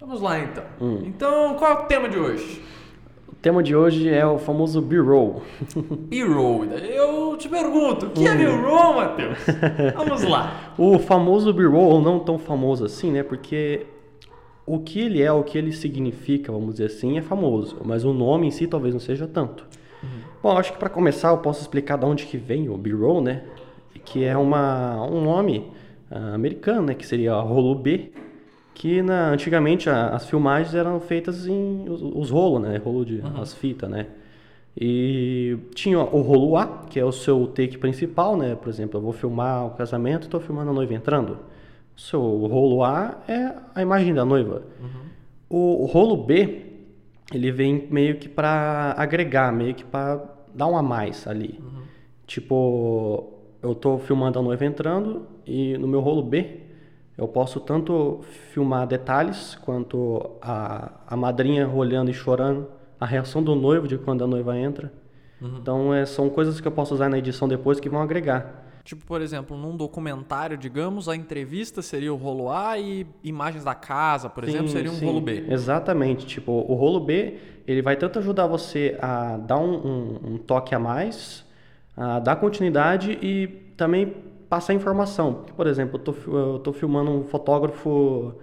Vamos lá então. Hum. Então, qual é o tema de hoje? O tema de hoje é o famoso B-roll. B-roll. Eu te pergunto, o que é hum. é B-roll, Matheus? Vamos lá. o famoso B-roll, não tão famoso assim, né? Porque o que ele é, o que ele significa, vamos dizer assim, é famoso. Mas o nome em si talvez não seja tanto. Uhum. Bom, acho que para começar eu posso explicar de onde que vem o B-roll, né? Que é uma, um nome uh, americano, né? Que seria rolo B que na, antigamente a, as filmagens eram feitas em os, os rolos, né? Rolo de uhum. as fitas, né? E tinha o rolo A, que é o seu take principal, né? Por exemplo, eu vou filmar o casamento, estou filmando a noiva entrando. O seu rolo A é a imagem da noiva. Uhum. O, o rolo B, ele vem meio que para agregar, meio que para dar um a mais ali. Uhum. Tipo, eu estou filmando a noiva entrando e no meu rolo B eu posso tanto filmar detalhes quanto a, a madrinha olhando e chorando, a reação do noivo de quando a noiva entra. Uhum. Então é, são coisas que eu posso usar na edição depois que vão agregar. Tipo, por exemplo, num documentário, digamos, a entrevista seria o rolo A e imagens da casa, por sim, exemplo, seria um sim, rolo B. Exatamente. Tipo, o rolo B, ele vai tanto ajudar você a dar um, um, um toque a mais, a dar continuidade e também passar informação. Por exemplo, eu tô, eu tô filmando um fotógrafo,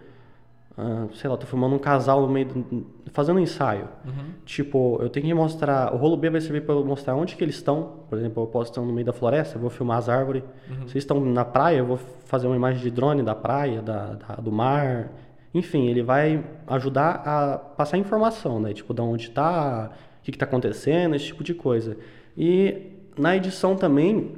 uh, sei lá, tô filmando um casal no meio, do, fazendo um ensaio. Uhum. Tipo, eu tenho que mostrar, o rolo B vai servir para mostrar onde que eles estão. Por exemplo, eu posso estar no meio da floresta, eu vou filmar as árvores. Uhum. Se estão na praia, eu vou fazer uma imagem de drone da praia, da, da, do mar. Enfim, ele vai ajudar a passar informação, né? Tipo, de onde está, o que está acontecendo, esse tipo de coisa. E na edição também,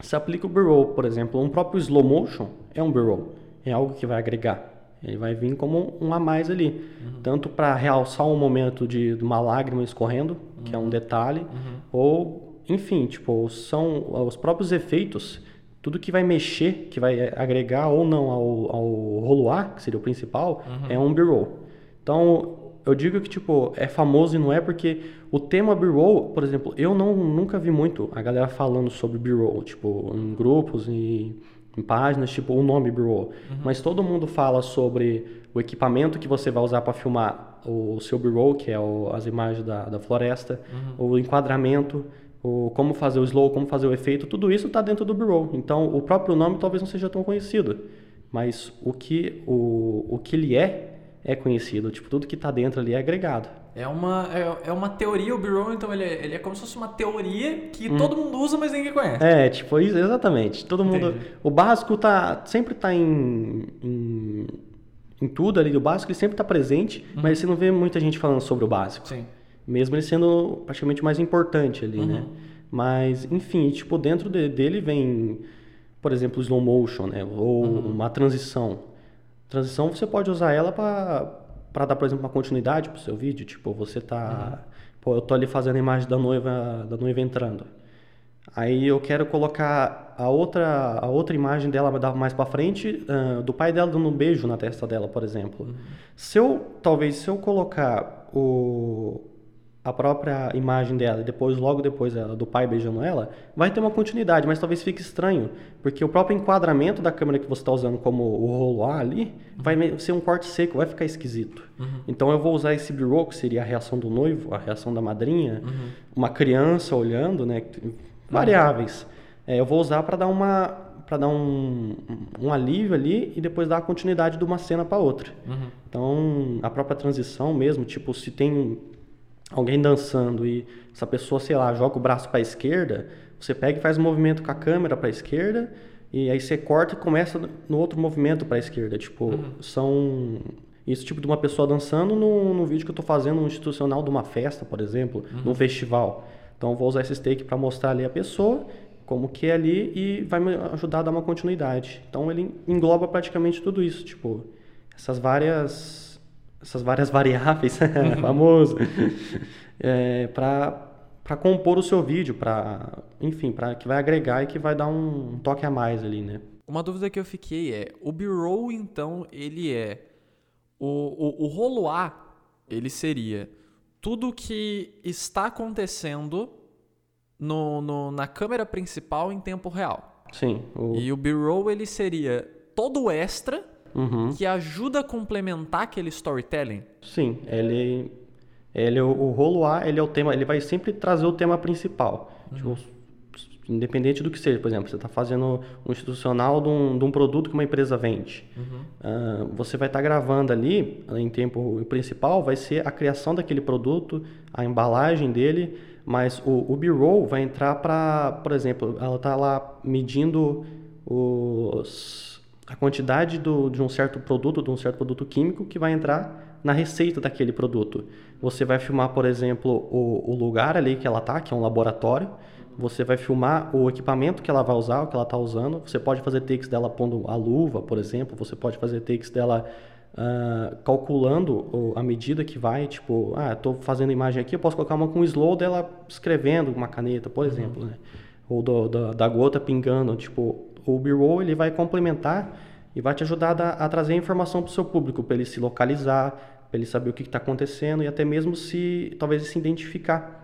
se aplica o B-roll, por exemplo, um próprio slow motion é um B-roll, é algo que vai agregar. Ele vai vir como um a mais ali, uhum. tanto para realçar um momento de, de, uma lágrima escorrendo, uhum. que é um uhum. detalhe, uhum. ou enfim, tipo, são os próprios efeitos, tudo que vai mexer, que vai agregar ou não ao, ao rolo A, que seria o principal, uhum. é um B-roll. Então, eu digo que, tipo, é famoso e não é porque o tema B-roll, por exemplo, eu não, nunca vi muito a galera falando sobre B-roll, tipo, em grupos e em páginas, tipo, o nome B-roll. Uhum. Mas todo mundo fala sobre o equipamento que você vai usar para filmar o seu B-roll, que é o, as imagens da, da floresta, uhum. o enquadramento, o como fazer o slow, como fazer o efeito, tudo isso está dentro do B-roll. Então, o próprio nome talvez não seja tão conhecido, mas o que, o, o que ele é é conhecido. Tipo, tudo que está dentro ali é agregado. É uma, é, é uma teoria, o B-roll, então ele é, ele é como se fosse uma teoria que hum. todo mundo usa, mas ninguém conhece. É, tipo, exatamente. Todo mundo. Entendi. O básico tá, sempre está em, em, em, tudo ali, o básico ele sempre está presente, uhum. mas você não vê muita gente falando sobre o básico. Sim. Mesmo ele sendo praticamente mais importante ali, né? uhum. né? Mas, enfim, tipo, dentro de, dele vem, por exemplo, slow motion, né? Ou uhum. uma transição. Transição você pode usar ela para dar, por exemplo, uma continuidade para o seu vídeo. Tipo, você tá. Uhum. Pô, eu tô ali fazendo a imagem da noiva, da noiva entrando. Aí eu quero colocar a outra, a outra imagem dela mais para frente, uh, do pai dela dando um beijo na testa dela, por exemplo. Uhum. Se eu, talvez, se eu colocar o, a própria imagem dela e depois, logo depois ela, do pai beijando ela, vai ter uma continuidade, mas talvez fique estranho, porque o próprio enquadramento da câmera que você está usando como o rolo A ali, uhum. vai ser um corte seco, vai ficar esquisito. Uhum. Então eu vou usar esse B-roll, que seria a reação do noivo, a reação da madrinha, uhum. uma criança olhando, né, variáveis. É, eu vou usar para dar uma para dar um, um alívio ali e depois dar a continuidade de uma cena para outra. Uhum. Então, a própria transição mesmo, tipo, se tem alguém dançando e essa pessoa, sei lá, joga o braço para a esquerda, você pega e faz um movimento com a câmera para a esquerda e aí você corta e começa no outro movimento para a esquerda. Tipo, uhum. são isso tipo de uma pessoa dançando no, no vídeo que eu estou fazendo um institucional de uma festa, por exemplo, uhum. num festival. Então eu vou usar esse take para mostrar ali a pessoa como que é ali e vai me ajudar a dar uma continuidade. Então ele engloba praticamente tudo isso, tipo, essas várias essas várias variáveis, uhum. famoso, é, para compor o seu vídeo, para enfim, para que vai agregar e que vai dar um, um, toque a mais ali, né? Uma dúvida que eu fiquei é, o B-roll então ele é o, o, o rolo A, ele seria tudo que está acontecendo no, no, na câmera principal em tempo real. Sim. O... E o B-roll ele seria todo o extra Uhum. que ajuda a complementar aquele storytelling? Sim, ele, ele o, o rolo A, ele é o tema, ele vai sempre trazer o tema principal. Tipo, independente do que seja, por exemplo, você está fazendo um institucional de um, de um produto que uma empresa vende. Ah, você vai estar gravando ali, em tempo principal, vai ser a criação daquele produto, a embalagem dele, mas o, o B-roll vai entrar para, por exemplo, ela está lá medindo os, a quantidade do, de um certo produto, de um certo produto químico que vai entrar na receita daquele produto. Você vai filmar, por exemplo, o, o lugar ali que ela está, que é um laboratório. Você vai filmar o equipamento que ela vai usar, o que ela está usando. Você pode fazer takes dela pondo a luva, por exemplo. Você pode fazer takes dela ah, calculando a medida que vai. Tipo, ah, estou fazendo imagem aqui, eu posso colocar uma com slow dela escrevendo com uma caneta, por exemplo. Né? Ou do- da- da gota pingando. Tipo, o B-roll ele vai complementar e vai te ajudar a, a trazer informação para o seu público, para ele se localizar, para ele saber o que está acontecendo e até mesmo se talvez se identificar.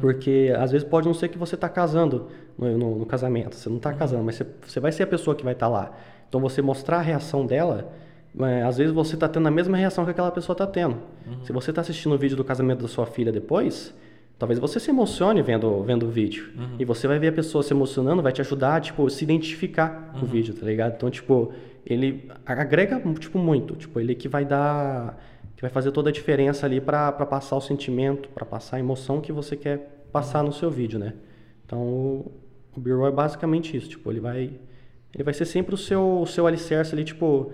Porque às vezes pode não ser que você está casando no, no- no casamento, você não está casando, mas você, você vai ser a pessoa que vai estar lá. Então você mostrar a reação dela, é, às vezes você está tendo a mesma reação que aquela pessoa está tendo. Se você está assistindo o vídeo do casamento da sua filha depois, talvez você se emocione vendo, vendo o vídeo. E você vai ver a pessoa se emocionando, vai te ajudar, tipo, se identificar com o vídeo, tá ligado? Então, tipo, ele agrega, tipo, muito. Tipo, ele que vai dar que vai fazer toda a diferença ali para passar o sentimento, para passar a emoção que você quer passar no seu vídeo, né? Então, o, o B-roll é basicamente isso, tipo, ele vai ele vai ser sempre o seu o seu alicerce ali, tipo,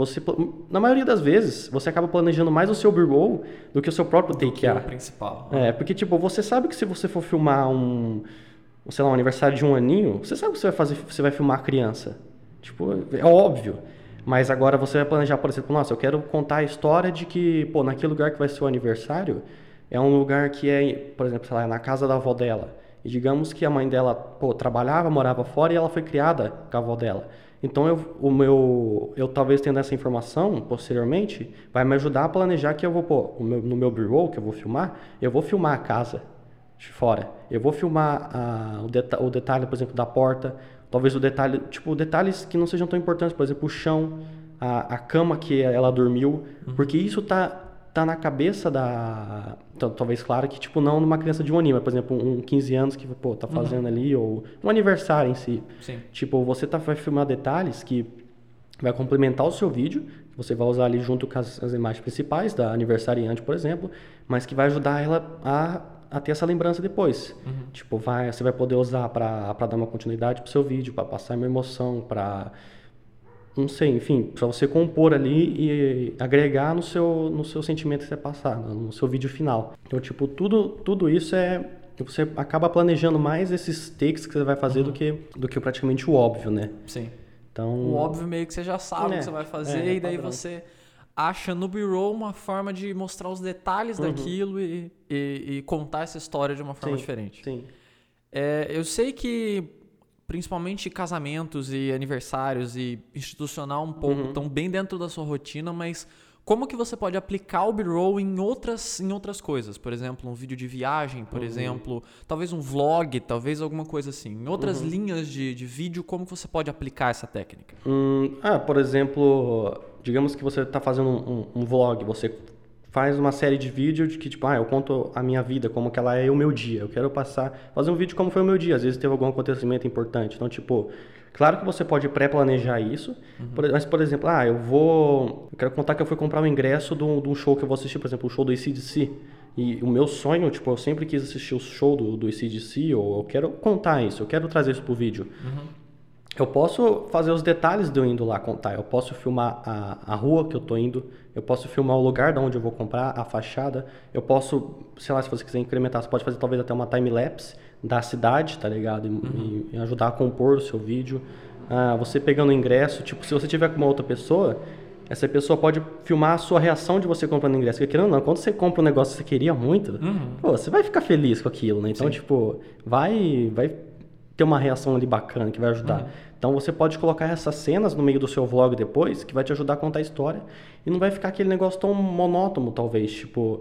você na maioria das vezes, você acaba planejando mais o seu B-roll do que o seu próprio take é A. principal. É, porque tipo, você sabe que se você for filmar um, sei lá, um aniversário de um aninho, você sabe que você vai fazer, você vai filmar a criança. Tipo, é óbvio. Mas agora você vai planejar, por exemplo, nossa, eu quero contar a história de que, pô, naquele lugar que vai ser o aniversário, é um lugar que é, por exemplo, sei lá, na casa da avó dela. E digamos que a mãe dela, pô, trabalhava, morava fora e ela foi criada com a avó dela. Então eu, o meu, eu talvez tendo essa informação posteriormente, vai me ajudar a planejar que eu vou, pô, o meu- no meu B-roll que eu vou filmar, eu vou filmar a casa de fora. Eu vou filmar a- o, deta- o detalhe, por exemplo, da porta. Talvez o detalhe, tipo, detalhes que não sejam tão importantes, por exemplo, o chão, a, a cama que ela dormiu, porque isso tá tá na cabeça da tal- talvez claro que tipo não numa criança de um ano, mas por exemplo, um 15 anos que pô, tá fazendo ali ou um aniversário em si. Sim. Tipo, você tá, vai filmar detalhes que vai complementar o seu vídeo, você vai usar ali junto com as, as imagens principais da aniversariante, por exemplo, mas que vai ajudar ela a, a ter essa lembrança depois. Tipo, vai, você vai poder usar para dar uma continuidade pro seu vídeo, para passar uma emoção, para não sei, enfim, para você compor ali e agregar no seu, no seu sentimento que você passar, no seu vídeo final. Então, tipo, tudo, tudo isso é você acaba planejando mais esses takes que você vai fazer do que do que praticamente o óbvio, né? Sim. Então, O óbvio meio que você já sabe o É, que você vai fazer é, e daí você acha no B-roll uma forma de mostrar os detalhes daquilo e, e- e contar essa história de uma forma Uhum. Sim. diferente. sim. É, eu sei que principalmente casamentos e aniversários e institucional um pouco Uhum. estão bem dentro da sua rotina, mas como que você pode aplicar o B-roll em outras, em outras coisas? Por exemplo, um vídeo de viagem, Uhum. por exemplo, talvez um vlog, talvez alguma coisa assim. Em outras Uhum. linhas de, de vídeo, como que você pode aplicar essa técnica? Hum, ah, por exemplo, digamos que você está fazendo um, um- um vlog, você faz uma série de vídeos de que, tipo, ah, eu conto a minha vida, como que ela é o meu dia. Eu quero passar, fazer um vídeo como foi o meu dia. Às vezes teve algum acontecimento importante. Então, tipo, claro que você pode pré-planejar isso, por- mas, por exemplo, ah, eu vou. Eu quero contar que eu fui comprar o ingresso de um um show que eu vou assistir, por exemplo, o show do ACDC. E o meu sonho, tipo, eu sempre quis assistir o show do, do ACDC, ou eu quero contar isso, eu quero trazer isso pro vídeo. Eu posso fazer os detalhes de eu indo lá contar. Eu posso filmar a, a rua que eu tô indo. Eu posso filmar o lugar de onde eu vou comprar, a fachada. Eu posso, sei lá, se você quiser incrementar, você pode fazer talvez até uma time-lapse da cidade, tá ligado? E, e- e ajudar a compor o seu vídeo. Ah, você pegando o ingresso, tipo, se você tiver com uma outra pessoa, essa pessoa pode filmar a sua reação de você comprando o ingresso. Porque querendo ou não, quando você compra um negócio que você queria muito, pô, você vai ficar feliz com aquilo, né? Então, tipo, vai, vai ter uma reação ali bacana que vai ajudar. Então você pode colocar essas cenas no meio do seu vlog depois, que vai te ajudar a contar a história. E não vai ficar aquele negócio tão monótono, talvez. Tipo,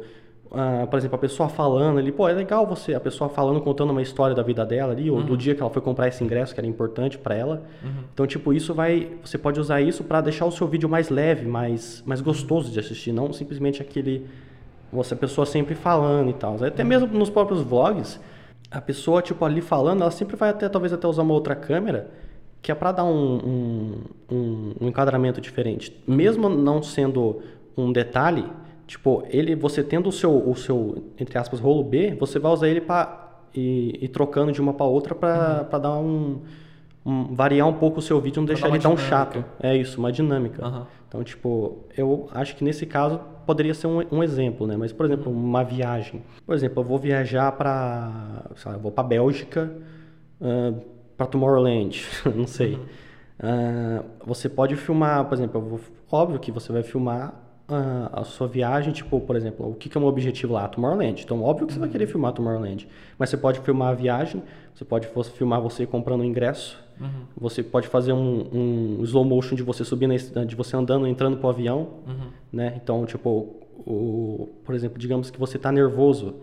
Uh, por exemplo, a pessoa falando ali, pô, é legal você, a pessoa falando, contando uma história da vida dela ali, ou uhum. do dia que ela foi comprar esse ingresso, que era importante para ela. Uhum. Então, tipo, isso vai, você pode usar isso para deixar o seu vídeo mais leve, mais, mais gostoso de assistir, não simplesmente aquele, você, a pessoa sempre falando e tal. Até uhum. mesmo nos próprios vlogs, a pessoa, tipo, ali falando, ela sempre vai até, talvez até usar uma outra câmera, que é para dar um, um, um, um enquadramento diferente. Mesmo não sendo um detalhe, Tipo, ele, você tendo o seu, o seu, entre aspas, rolo B, você vai usar ele para ir, ir, trocando de uma para outra para uhum. dar um, variar um pouco o seu vídeo, não pra deixar ele tão chato. É isso, uma dinâmica. Uhum. Então, tipo, eu acho que nesse caso poderia ser um, um exemplo, né? Mas, por exemplo, uhum. uma viagem. Por exemplo, eu vou viajar para, eu vou para Bélgica, uh, para Tomorrowland, não sei. Uh, você pode filmar, por exemplo, vou, óbvio que você vai filmar a, a, sua viagem, tipo, por exemplo, o que, que é o meu objetivo lá? Tomorrowland. Então, óbvio que você vai querer uhum. filmar Tomorrowland. Mas você pode filmar a viagem, você pode filmar você comprando o ingresso, uhum. você pode fazer um, um, slow motion de você subindo, de você andando, entrando pro avião, uhum. né? Então, tipo, o, por exemplo, digamos que você está nervoso,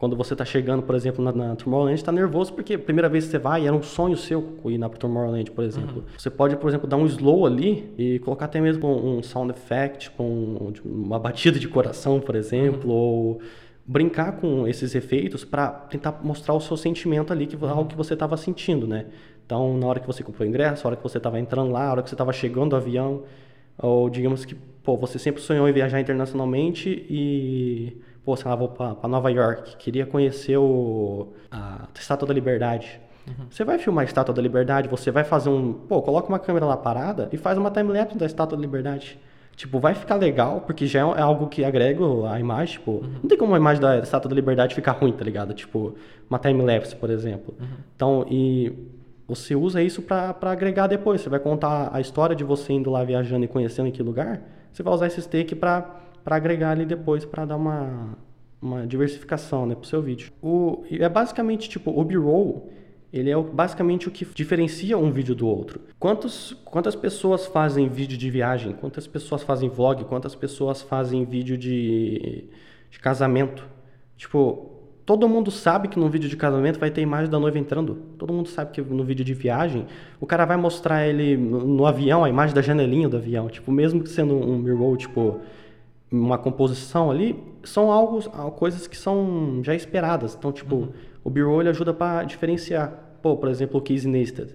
quando você está chegando, por exemplo, na, na Tomorrowland, está nervoso porque a primeira vez que você vai, era um sonho seu ir na Tomorrowland, por exemplo. Uhum. Você pode, por exemplo, dar um slow ali e colocar até mesmo um sound effect, com tipo, uma batida de coração, por exemplo, uhum. ou brincar com esses efeitos para tentar mostrar o seu sentimento ali, que uhum. algo que você estava sentindo, né? Então, na hora que você comprou o ingresso, na hora que você estava entrando lá, na hora que você estava chegando do avião, ou digamos que, pô, você sempre sonhou em viajar internacionalmente e pô, sei lá, vou para Nova York, queria conhecer o, a Estátua da Liberdade. Uhum. Você vai filmar a Estátua da Liberdade, você vai fazer um. Pô, coloca uma câmera lá parada e faz uma timelapse da Estátua da Liberdade. Tipo, vai ficar legal, porque já é algo que agrega a imagem, tipo, uhum. não tem como a imagem da Estátua da Liberdade ficar ruim, tá ligado? Tipo, uma timelapse, por exemplo. Uhum. Então, e você usa isso para agregar depois. Você vai contar a história de você indo lá viajando e conhecendo aquele lugar. Você vai usar esse take para para agregar ali depois para dar uma, uma diversificação né, para o seu vídeo. O, é basicamente tipo o B-roll, ele é basicamente o que diferencia um vídeo do outro. Quantos, quantas pessoas fazem vídeo de viagem? Quantas pessoas fazem vlog? Quantas pessoas fazem vídeo de, de casamento? Tipo, todo mundo sabe que no vídeo de casamento vai ter imagem da noiva entrando. Todo mundo sabe que no vídeo de viagem, o cara vai mostrar ele no, no avião, a imagem da janelinha do avião. Tipo, mesmo sendo um B-roll, tipo uma composição ali, são algo, coisas que são já esperadas. Então, tipo, uhum. o B-roll ajuda para diferenciar. Pô, por exemplo, o Casey Neistat.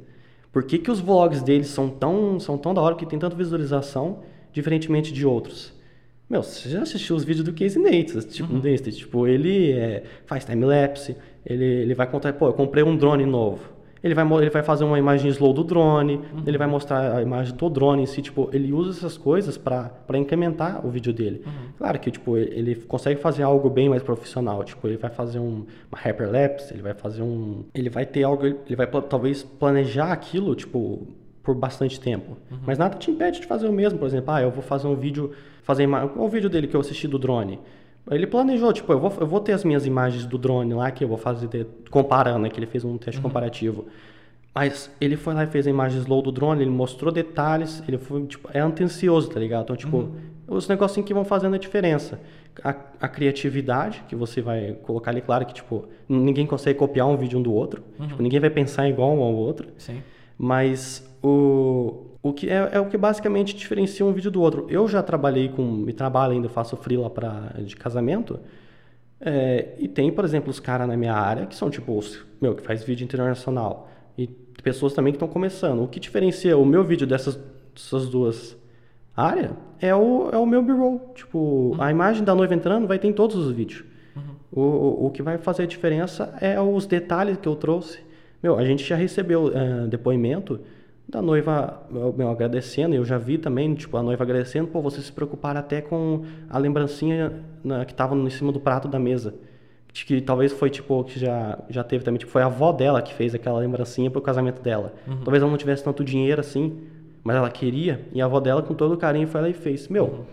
Por que, que os vlogs deles são tão, são tão da hora que tem tanta visualização, diferentemente de outros? Meu, você já assistiu os vídeos do Casey Neistat, tipo, uhum. Neistat, tipo ele é, faz time-lapse, ele, ele vai contar, pô, eu comprei um drone novo ele vai, ele vai fazer uma imagem slow do drone, uhum. ele vai mostrar a imagem do drone em si, tipo, ele usa essas coisas para incrementar o vídeo dele. Uhum. Claro que, tipo, ele consegue fazer algo bem mais profissional, tipo, ele vai fazer um, uma hyperlapse, ele vai fazer um... Ele vai ter algo, ele vai talvez planejar aquilo, tipo, por bastante tempo. Uhum. Mas nada te impede de fazer o mesmo, por exemplo, ah, eu vou fazer um vídeo, fazer o vídeo dele que eu assisti do drone. Ele planejou, tipo, eu vou, eu vou ter as minhas imagens do drone lá que eu vou fazer comparando, né? Que ele fez um teste uhum. comparativo. Mas ele foi lá e fez a imagem slow do drone, ele mostrou detalhes, ele foi, tipo, é atencioso, tá ligado? Então, tipo, uhum. os negocinhos que vão fazendo a diferença. A, a, criatividade, que você vai colocar ali, claro que, tipo, ninguém consegue copiar um vídeo um do outro. Uhum. Tipo, ninguém vai pensar igual um ao outro. Sim. Mas o, o que é, é, o que basicamente diferencia um vídeo do outro. Eu já trabalhei com, e trabalho ainda, faço freela para de casamento. É, e tem, por exemplo, os caras na minha área que são tipo, os, meu, que faz vídeo internacional. E pessoas também que estão começando. O que diferencia o meu vídeo dessas, dessas duas áreas é o, é o meu B-roll. Tipo, uhum. a imagem da noiva entrando vai ter em todos os vídeos. Uhum. O, o, o, que vai fazer a diferença é os detalhes que eu trouxe. Meu, a gente já recebeu uh, depoimento da noiva meu, agradecendo, eu já vi também, tipo, a noiva agradecendo, pô, você se preocupar até com a lembrancinha na, que estava em cima do prato da mesa. Que talvez foi, tipo, que já, já teve também, tipo, foi a avó dela que fez aquela lembrancinha pro casamento dela. Uhum. Talvez ela não tivesse tanto dinheiro assim, mas ela queria, e a avó dela, com todo carinho, foi lá e fez. Meu, uhum.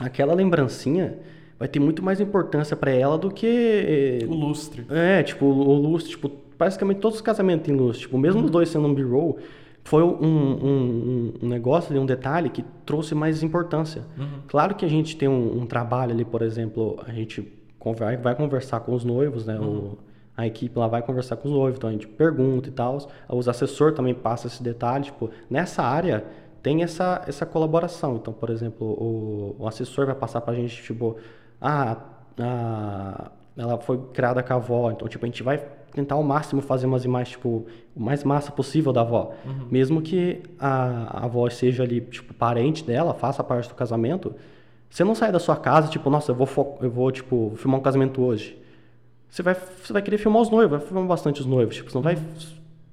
aquela lembrancinha vai ter muito mais importância para ela do que... O lustre. É, tipo, o lustre, tipo, basicamente todos os casamentos têm lustre. Tipo, mesmo uhum. os dois sendo um B-roll, foi um, um, um, negócio, um detalhe que trouxe mais importância. Uhum. Claro que a gente tem um, um, trabalho ali, por exemplo, a gente vai, vai conversar com os noivos, né? Uhum. O, a equipe lá vai conversar com os noivos, então a gente pergunta e tal. Os assessores também passam esse detalhe, tipo, nessa área tem essa, essa colaboração. Então, por exemplo, o, o assessor vai passar pra gente, tipo, ah, a, ela foi criada com a avó, então, tipo, a gente vai tentar ao máximo fazer umas imagens, tipo, o mais massa possível da avó. Uhum. Mesmo que a, a avó seja ali, tipo, parente dela, faça parte do casamento, você não sai da sua casa, tipo, nossa, eu vou, eu vou tipo, filmar um casamento hoje. Você vai, você vai querer filmar os noivos, vai filmar bastante os noivos, tipo, você não vai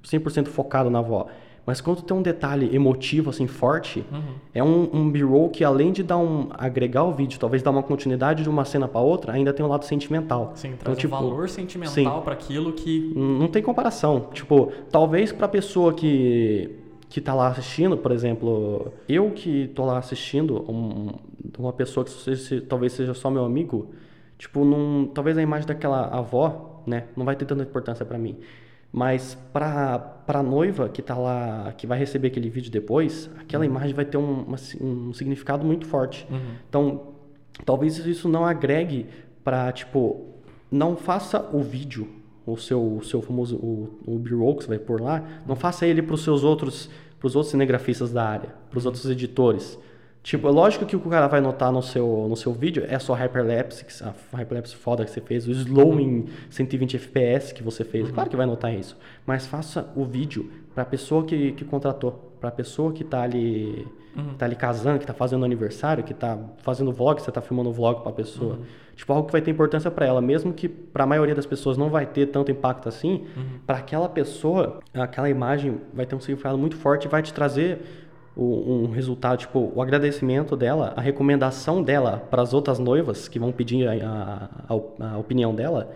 100% focado na avó. Mas quando tem um detalhe emotivo, assim, forte, Uhum. é um, um B-roll que além de dar um, agregar o vídeo, talvez dar uma continuidade de uma cena para outra, ainda tem um lado sentimental. Sim, Então, traz tipo, um valor sentimental para aquilo que. não tem comparação. Tipo, talvez pra pessoa que que tá lá assistindo, por exemplo, eu que tô lá assistindo, um- uma pessoa que seja- talvez seja só meu amigo, tipo, não, talvez a imagem daquela avó, né, não vai ter tanta importância pra mim. Mas pra, pra noiva que tá lá, que vai receber aquele vídeo depois, aquela imagem vai ter um, uma um significado muito forte. Uhum. Então, talvez isso não agregue pra, tipo, não faça o vídeo, o seu, o seu famoso, o, o B-roll que você vai pôr lá, não faça ele pros seus outros, pros outros cinegrafistas da área, pros outros editores. Tipo, é lógico que o que o cara vai notar no seu, no seu vídeo é só hyperlapse, a hyperlapse foda que você fez, o slow em 120 FPS que você fez. Claro que vai notar isso. Mas faça o vídeo pra pessoa que, que contratou, pra pessoa que tá ali, que tá ali casando, que tá fazendo aniversário, que tá fazendo vlog, você tá filmando vlog pra pessoa. Tipo, algo que vai ter importância pra ela, mesmo que pra maioria das pessoas não vai ter tanto impacto assim, pra aquela pessoa, aquela imagem vai ter um significado muito forte e vai te trazer um resultado, tipo, o agradecimento dela, a recomendação dela para as outras noivas que vão pedir a, a- a op- a opinião dela,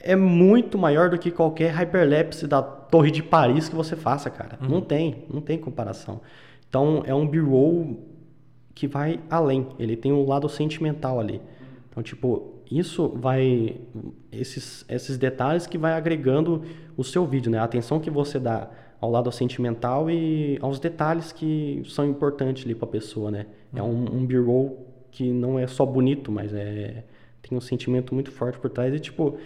é muito maior do que qualquer hyperlapse da Torre de Paris que você faça, cara. Não tem, não tem comparação. Então, é um B-roll que vai além, ele tem um lado sentimental ali. Então, tipo, isso vai esses esses detalhes que vai agregando o seu vídeo, né? A atenção que você dá ao lado sentimental e aos detalhes que são importantes ali para a pessoa, né? É um, um B-roll que não é só bonito, mas é tem um sentimento muito forte por trás e tipo,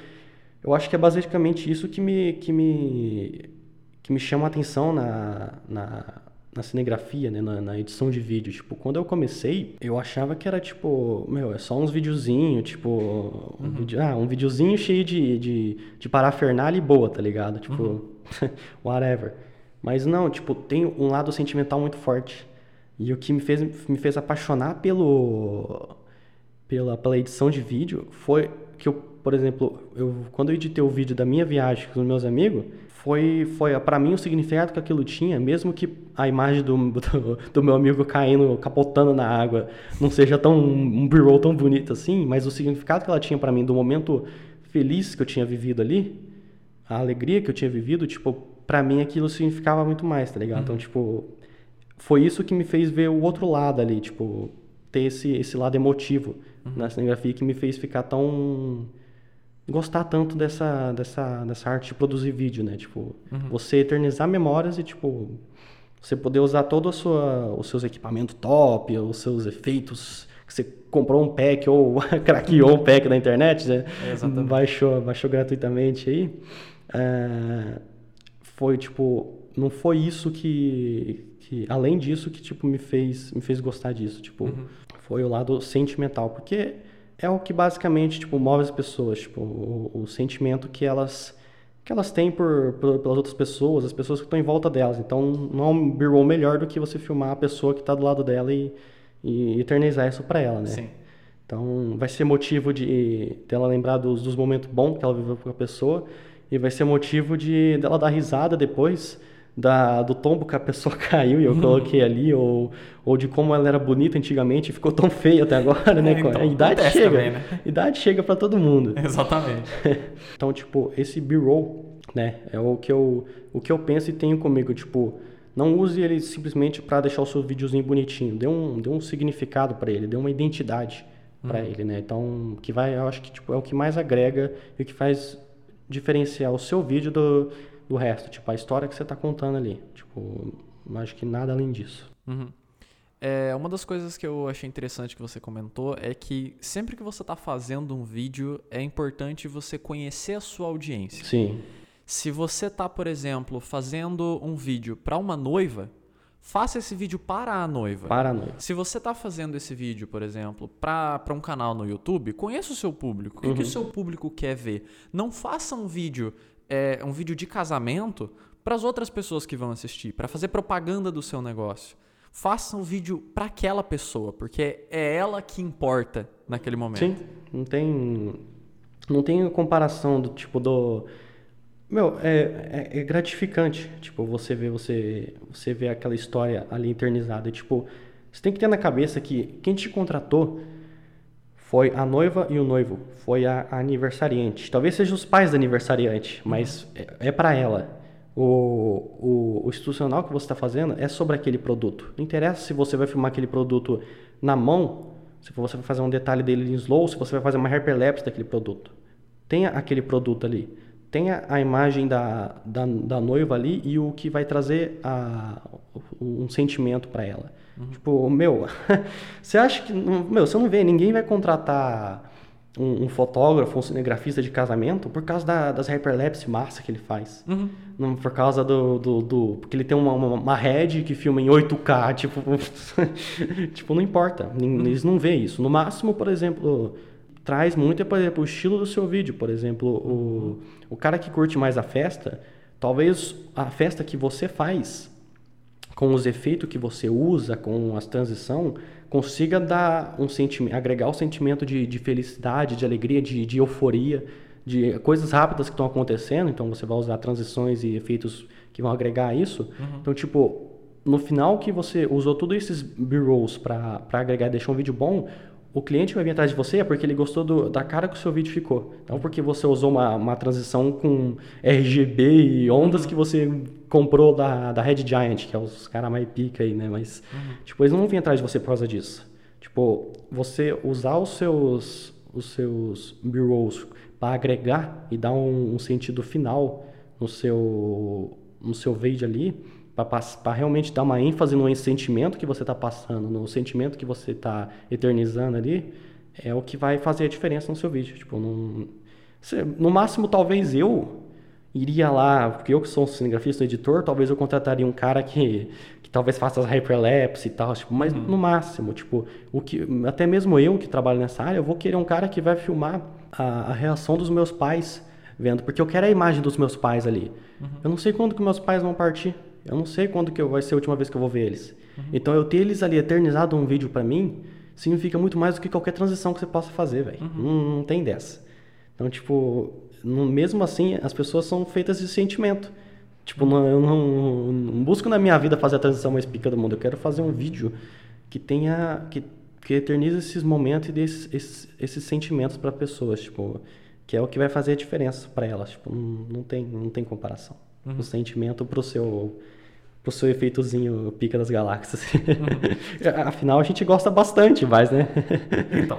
eu acho que é basicamente isso que me que me que me chama a atenção na, na, na cinegrafia, né? Na, na edição de vídeo. Tipo, quando eu comecei, eu achava que era tipo, meu, é só uns videozinhos, tipo, um, vídeo, ah, um videozinho cheio de, de, de parafernália e boa, tá ligado? Tipo, whatever. Mas não, tipo, tem um lado sentimental muito forte. E o que me fez, me fez apaixonar pelo, pela, pela edição de vídeo foi que eu, por exemplo, eu, quando eu editei o vídeo da minha viagem com os meus amigos, foi, foi para mim o significado que aquilo tinha, mesmo que a imagem do, do, do meu amigo caindo, capotando na água, não seja tão um b-roll tão bonito assim, mas o significado que ela tinha para mim do momento feliz que eu tinha vivido ali, a alegria que eu tinha vivido, tipo, pra mim aquilo significava muito mais, tá ligado? Então, tipo, foi isso que me fez ver o outro lado ali, tipo, ter esse, esse lado emotivo na cinegrafia que me fez ficar tão gostar tanto dessa, dessa, dessa arte de produzir vídeo, né? Tipo, você eternizar memórias e, tipo, você poder usar todo a sua, os seus equipamentos top, os seus efeitos que você comprou um pack ou craqueou um pack na internet, né? É, exatamente. Baixou, baixou gratuitamente aí. É, foi, tipo, não foi isso que, que além disso que, tipo, me fez, me fez gostar disso, tipo, foi o lado sentimental, porque é o que basicamente, tipo, move as pessoas, tipo, o, o sentimento que elas que elas têm por, por- pelas outras pessoas, as pessoas que estão em volta delas. Então, não é um B-roll melhor do que você filmar a pessoa que está do lado dela e, e eternizar isso para ela, né? Sim. Então, vai ser motivo de dela lembrar dos, dos momentos bons que ela viveu com a pessoa e vai ser motivo de dela dar risada depois da, do tombo que a pessoa caiu e eu coloquei ali, ou, ou de como ela era bonita antigamente e ficou tão feia até agora, né? É, então, a idade chega. também, né? Idade chega para todo mundo. Exatamente. Então, tipo, esse B-roll, né, é o que eu o que eu penso e tenho comigo, tipo, não use ele simplesmente para deixar o seu videozinho bonitinho, dê um dê um significado para ele, dê uma identidade para ele, né? Então, que vai, eu acho que tipo é o que mais agrega e o que faz diferenciar o seu vídeo do, do resto, tipo, a história que você tá contando ali. Tipo, acho que nada além disso. Uhum. É, uma das coisas que eu achei interessante que você comentou é que sempre que você está fazendo um vídeo, é importante você conhecer a sua audiência. Sim. Se você está, por exemplo, fazendo um vídeo para uma noiva, faça esse vídeo para a noiva. Para a noiva. Se você está fazendo esse vídeo, por exemplo, para um canal no YouTube, conheça o seu público. O que, uhum. o uhum. seu público quer ver? Não faça um vídeo, é, um vídeo de casamento para as outras pessoas que vão assistir, para fazer propaganda do seu negócio faça um vídeo para aquela pessoa, porque é ela que importa naquele momento. Sim, não tem não tem comparação do tipo do meu, é, é, é, gratificante, tipo, você vê você você vê aquela história ali eternizada, tipo, você tem que ter na cabeça que quem te contratou foi a noiva e o noivo, foi a, a aniversariante. Talvez sejam os pais da aniversariante, mas é, é para ela o, o, o institucional que você está fazendo é sobre aquele produto. Não interessa se você vai filmar aquele produto na mão, se você vai fazer um detalhe dele em slow, se você vai fazer uma hyperlapse daquele produto. Tenha aquele produto ali. Tenha a imagem da, da, da noiva ali e o que vai trazer a, um sentimento para ela. Uhum. Tipo, meu, você acha que. Meu, você não vê, ninguém vai contratar um, um, fotógrafo, um cinegrafista de casamento por causa da, das hyperlapse massa que ele faz. Uhum. Não, por causa do, do, do, Porque ele tem uma, uma, uma head que filma em 8K, tipo. tipo, não importa. Uhum. Eles não vê isso. No máximo, por exemplo, traz muito, por exemplo, o estilo do seu vídeo. Por exemplo, o, o cara que curte mais a festa, talvez a festa que você faz, com os efeitos que você usa, com as transição consiga dar um sentimento, agregar o sentimento de, de felicidade, de alegria, de, de, euforia, de coisas rápidas que estão acontecendo. Então você vai usar transições e efeitos que vão agregar isso. Uhum. Então, tipo, no final que você usou todos esses B-rolls para agregar e deixar um vídeo bom, o cliente vai vir atrás de você é porque ele gostou do, da cara que o seu vídeo ficou. Não porque você usou uma, uma transição com RGB e ondas uhum. que você comprou da, da Red Giant, que é os caras mais pica aí, né? Mas, uhum. tipo, eles não vão vir atrás de você por causa disso. Tipo, você usar os seus, os seus B-rolls para agregar e dar um, um, sentido final no seu, no seu vídeo ali, para realmente dar uma ênfase no sentimento que você está passando, no sentimento que você está eternizando ali, é o que vai fazer a diferença no seu vídeo. Tipo, num, no máximo, talvez eu iria lá, porque eu que sou um cinegrafista, um editor, talvez eu contrataria um cara que, que talvez faça as hyperlapse e tal, tipo, mas uhum. no máximo, tipo, o que, até mesmo eu que trabalho nessa área, eu vou querer um cara que vai filmar a, a reação dos meus pais vendo, porque eu quero a imagem dos meus pais ali. Uhum. Eu não sei quando que meus pais vão partir. Eu não sei quando que vai ser a última vez que eu vou ver eles. Uhum. Então eu ter eles ali eternizado um vídeo para mim significa muito mais do que qualquer transição que você possa fazer, velho. Uhum. Não, não, tem dessa. Então, tipo, mesmo assim, as pessoas são feitas de sentimento. Tipo, não, eu não, não, busco na minha vida fazer a transição mais pica do mundo. Eu quero fazer um vídeo que tenha. que, que eternize esses momentos e dê esses, esses, esses sentimentos para pessoas, tipo, que é o que vai fazer a diferença para elas. Tipo, não, não, tem, não tem comparação. Uhum. O sentimento pro seu pro seu efeitozinho pica das galáxias. Uhum. Afinal, a gente gosta bastante, mas, né? então,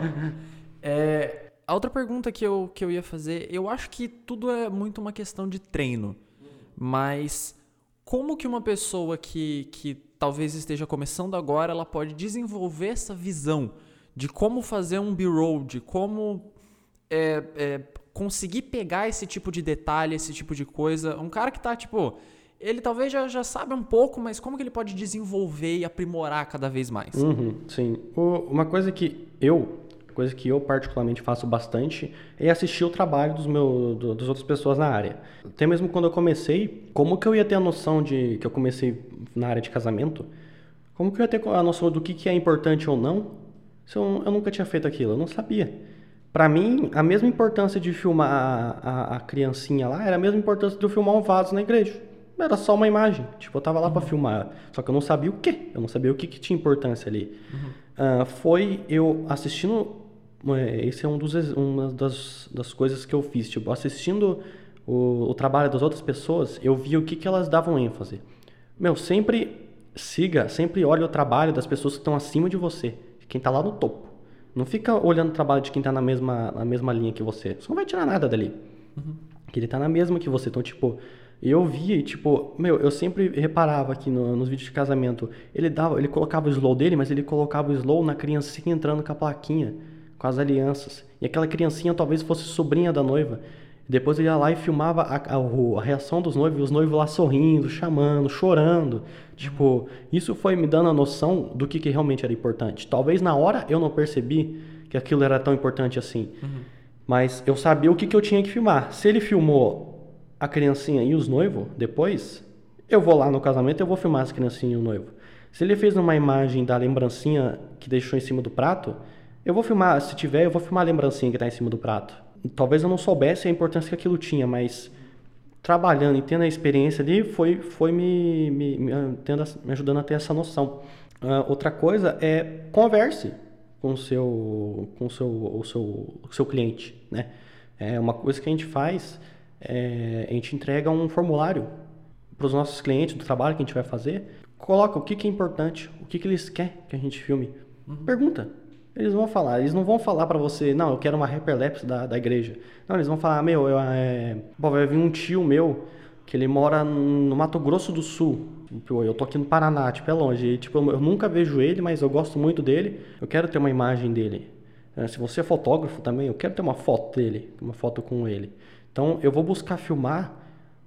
é, a outra pergunta que eu, que eu ia fazer, eu acho que tudo é muito uma questão de treino, mas como que uma pessoa que, que talvez esteja começando agora, ela pode desenvolver essa visão de como fazer um B-roll, de como é, é, conseguir pegar esse tipo de detalhe, esse tipo de coisa. Um cara que tá, tipo, ele talvez já, já sabe um pouco, mas como que ele pode desenvolver e aprimorar cada vez mais? Uhum, sim. O, uma coisa que eu, coisa que eu particularmente faço bastante, é assistir o trabalho dos meus, do, das outras pessoas na área. Até mesmo quando eu comecei, como que eu ia ter a noção de que eu comecei na área de casamento? Como que eu ia ter a noção do que, que é importante ou não? Se eu, eu nunca tinha feito aquilo, eu não sabia. Para mim, a mesma importância de filmar a, a, a criancinha lá era a mesma importância de eu filmar um vaso na igreja era só uma imagem. Tipo, eu tava lá uhum. para filmar. Só que eu não sabia o quê. Eu não sabia o que, que tinha importância ali. Uhum. Uh, foi eu assistindo. É, esse é um dos, uma das, das coisas que eu fiz. Tipo, assistindo o, o trabalho das outras pessoas, eu vi o que, que elas davam ênfase. Meu, sempre siga, sempre olhe o trabalho das pessoas que estão acima de você. Quem tá lá no topo. Não fica olhando o trabalho de quem tá na mesma, na mesma linha que você. Você não vai tirar nada dali. Uhum. Que ele tá na mesma que você. Então, tipo, E eu via, e, tipo, meu, eu sempre reparava aqui no, nos vídeos de casamento, ele dava, ele colocava o slow dele, mas ele colocava o slow na criancinha entrando com a plaquinha, com as alianças. E aquela criancinha talvez fosse sobrinha da noiva. Depois ele ia lá e filmava a, a, a reação dos noivos, os noivos lá sorrindo, chamando, chorando. Tipo, isso foi me dando a noção do que, que realmente era importante. Talvez na hora eu não percebi que aquilo era tão importante assim. Uhum. Mas eu sabia o que, que eu tinha que filmar. Se ele filmou a criancinha e os noivos depois, eu vou lá no casamento eu vou filmar as criancinhas e o noivo. Se ele fez uma imagem da lembrancinha que deixou em cima do prato, eu vou filmar, se tiver, eu vou filmar a lembrancinha que está em cima do prato. Talvez eu não soubesse a importância que aquilo tinha, mas trabalhando e tendo a experiência ali, foi, foi me, me, me, tendo, me ajudando a ter essa noção. Uh, outra coisa é converse com o seu, com seu, o seu, o seu cliente, né? É uma coisa que a gente faz é, a gente entrega um formulário para os nossos clientes do trabalho que a gente vai fazer, coloca o que, que é importante, o que, que eles querem que a gente filme. Uhum. Pergunta. Eles vão falar, eles não vão falar para você, não, eu quero uma hyperlapse da, da igreja. Não, eles vão falar, meu, eu, é, vai vir um tio meu que ele mora no Mato Grosso do Sul. Eu tô aqui no Paraná, tipo, é longe. E, tipo, eu nunca vejo ele, mas eu gosto muito dele. Eu quero ter uma imagem dele. É, se você é fotógrafo também, eu quero ter uma foto dele, uma foto com ele. Então eu vou buscar filmar,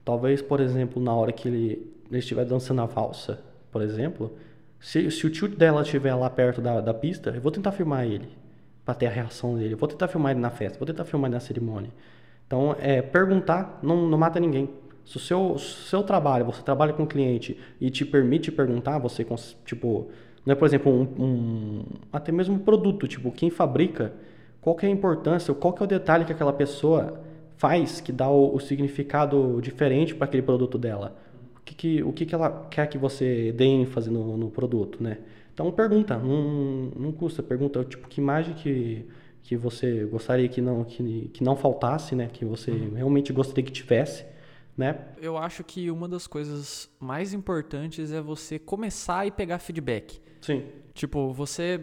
talvez, por exemplo, na hora que ele, ele estiver dançando a valsa, por exemplo, se, se o tio dela estiver lá perto da, da pista, eu vou tentar filmar ele, para ter a reação dele. Eu vou tentar filmar ele na festa, vou tentar filmar ele na cerimônia. Então, é, perguntar não, não mata ninguém. Se o seu, seu trabalho, você trabalha com o cliente e te permite perguntar, você, tipo, não é, por exemplo, um, um, até mesmo um produto, tipo, quem fabrica, qual que é a importância, qual que é o detalhe que aquela pessoa faz que dá o, o significado diferente para aquele produto dela? O que, que, o que, que ela quer que você dê ênfase no, no produto, né? Então pergunta, não, não custa, pergunta tipo que imagem que, que você gostaria que não que, que não faltasse, né? Que você uhum. realmente gostaria que tivesse, né? Eu acho que uma das coisas mais importantes é você começar e pegar feedback. Sim. Tipo, você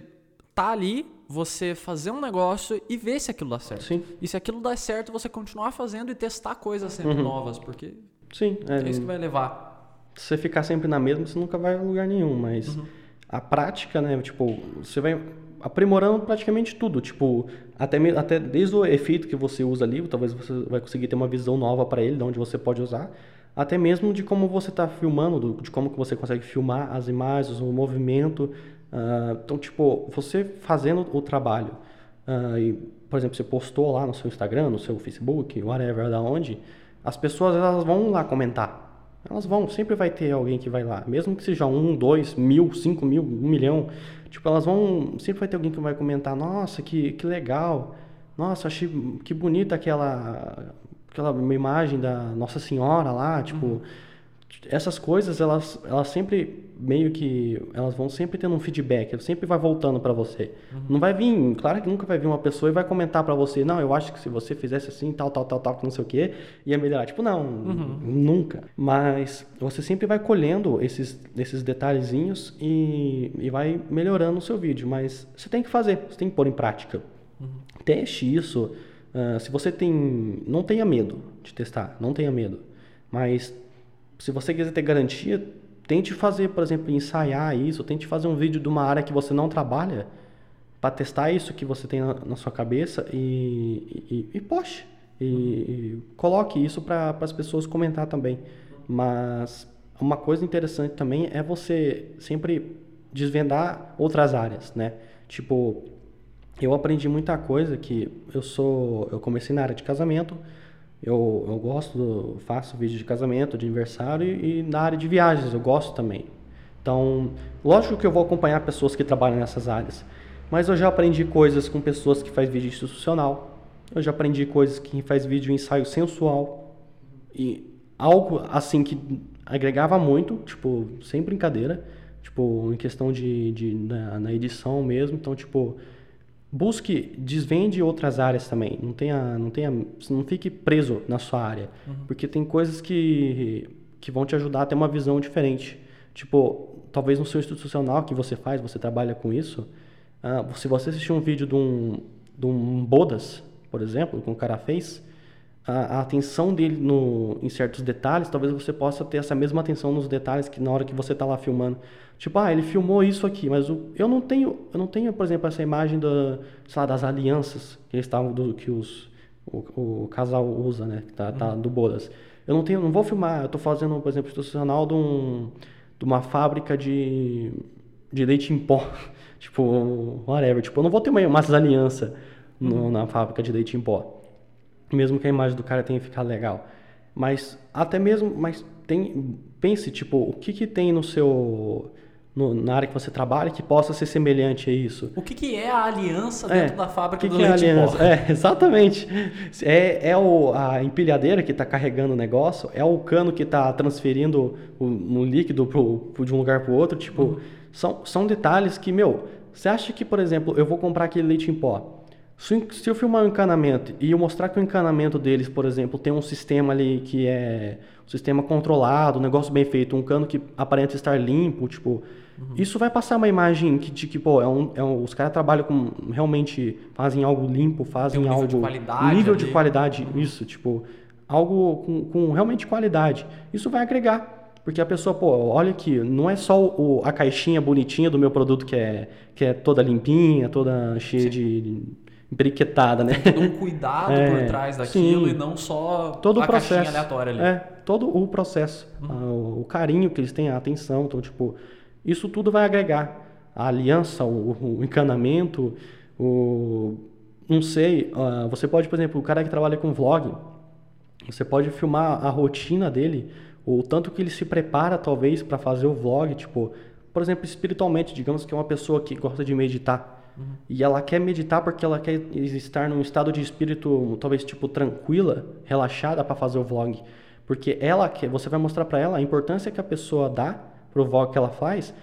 tá ali, você fazer um negócio e ver se aquilo dá certo. Sim. E se aquilo dá certo, você continuar fazendo e testar coisas sempre uhum. novas, porque Sim, é, é, isso que vai levar. Se você ficar sempre na mesma, você nunca vai a lugar nenhum, mas uhum. a prática, né, tipo, você vai aprimorando praticamente tudo, tipo, até, até desde o efeito que você usa ali, talvez você vai conseguir ter uma visão nova para ele, de onde você pode usar, até mesmo de como você está filmando, de como que você consegue filmar as imagens, o movimento, Uh, então, tipo, você fazendo o trabalho, uh, e, por exemplo, você postou lá no seu Instagram, no seu Facebook, whatever, da onde, as pessoas elas vão lá comentar. Elas vão, sempre vai ter alguém que vai lá, mesmo que seja um, dois, mil, cinco mil, um milhão. Tipo, elas vão, sempre vai ter alguém que vai comentar, nossa, que, que legal, nossa, achei que bonita aquela, aquela imagem da Nossa Senhora lá, tipo, uhum essas coisas elas, elas sempre meio que elas vão sempre tendo um feedback, sempre vai voltando para você. Uhum. Não vai vir, claro que nunca vai vir uma pessoa e vai comentar para você, não, eu acho que se você fizesse assim, tal, tal, tal, tal, não sei o que, ia melhorar. Tipo, não, uhum. nunca. Mas você sempre vai colhendo esses, esses detalhezinhos e, e vai melhorando o seu vídeo. Mas você tem que fazer, você tem que pôr em prática. Uhum. Teste isso. Uh, se você tem, não tenha medo de testar, não tenha medo. Mas se você quiser ter garantia, tente fazer, por exemplo, ensaiar isso, tente fazer um vídeo de uma área que você não trabalha para testar isso que você tem na, na sua cabeça e, e, e poste. E, e, coloque isso para as pessoas comentar também. Mas uma coisa interessante também é você sempre desvendar outras áreas, né? Tipo, eu aprendi muita coisa que eu sou, eu comecei na área de casamento, eu, eu gosto, faço vídeo de casamento, de aniversário e, e na área de viagens eu gosto também. Então, lógico que eu vou acompanhar pessoas que trabalham nessas áreas, mas eu já aprendi coisas com pessoas que faz vídeo institucional, eu já aprendi coisas que faz vídeo ensaio sensual e algo assim que agregava muito, tipo, sem brincadeira, tipo, em questão de, de na, na edição mesmo, então, tipo, busque, desvende outras áreas também. Não tenha, não tenha, não fique preso na sua área, uhum. porque tem coisas que que vão te ajudar a ter uma visão diferente. Tipo, talvez no seu institucional que você faz, você trabalha com isso. Uh, se você assistir um vídeo de um, de um bodas, por exemplo, que um cara fez, a, a, atenção dele no, em certos detalhes, talvez você possa ter essa mesma atenção nos detalhes que na hora que você está lá filmando. Tipo, ah, ele filmou isso aqui, mas o, eu não tenho, eu não tenho, por exemplo, essa imagem da, lá, das alianças que eles estavam do, que os o, o, casal usa, né, que tá, tá, do bodas. Eu não tenho, não vou filmar, eu estou fazendo, por exemplo, institucional de, um, de uma fábrica de, de leite em pó, tipo, whatever, tipo, eu não vou ter uma, umas alianças uhum. na fábrica de leite em pó mesmo que a imagem do cara tenha ficado legal. Mas até mesmo, mas tem, pense tipo, o que que tem no seu no, na área que você trabalha que possa ser semelhante a isso. O que, que é a aliança é, dentro da fábrica que do que leite é aliança? É, exatamente. É, é o, a empilhadeira que está carregando o negócio, é o cano que está transferindo o, um líquido pro, pro, de um lugar para o outro. Tipo, uhum. são, são detalhes que, meu, você acha que, por exemplo, eu vou comprar aquele leite em pó? Se eu filmar um encanamento e eu mostrar que o encanamento deles, por exemplo, tem um sistema ali que é um sistema controlado, um negócio bem feito, um cano que aparenta estar limpo, tipo, uhum. isso vai passar uma imagem que, de que, pô, é um, é um, os caras trabalham com, realmente fazem algo limpo, fazem um algo... nível de qualidade. Nível ali. de qualidade, uhum. isso, tipo, algo com, com realmente qualidade. Isso vai agregar. Porque a pessoa, pô, olha aqui, não é só o, a caixinha bonitinha do meu produto que é, que é toda limpinha, toda cheia Sim. de embriquetada, né? Tem todo um cuidado é, por trás daquilo sim. e não só todo o processo, aleatória ali. É, todo o processo, uhum. o, carinho que eles têm, a atenção, então tipo, isso tudo vai agregar a aliança, o, o encanamento, o não sei, uh, você pode, por exemplo, o cara que trabalha com vlog, você pode filmar a rotina dele, o tanto que ele se prepara talvez para fazer o vlog, tipo, por exemplo, espiritualmente, digamos que é uma pessoa que gosta de meditar, Uhum. E ela quer meditar porque ela quer estar num estado de espírito, talvez tipo tranquila, relaxada para fazer o vlog. Porque ela quer, você vai mostrar para ela a importância que a pessoa dá pro vlog que ela faz,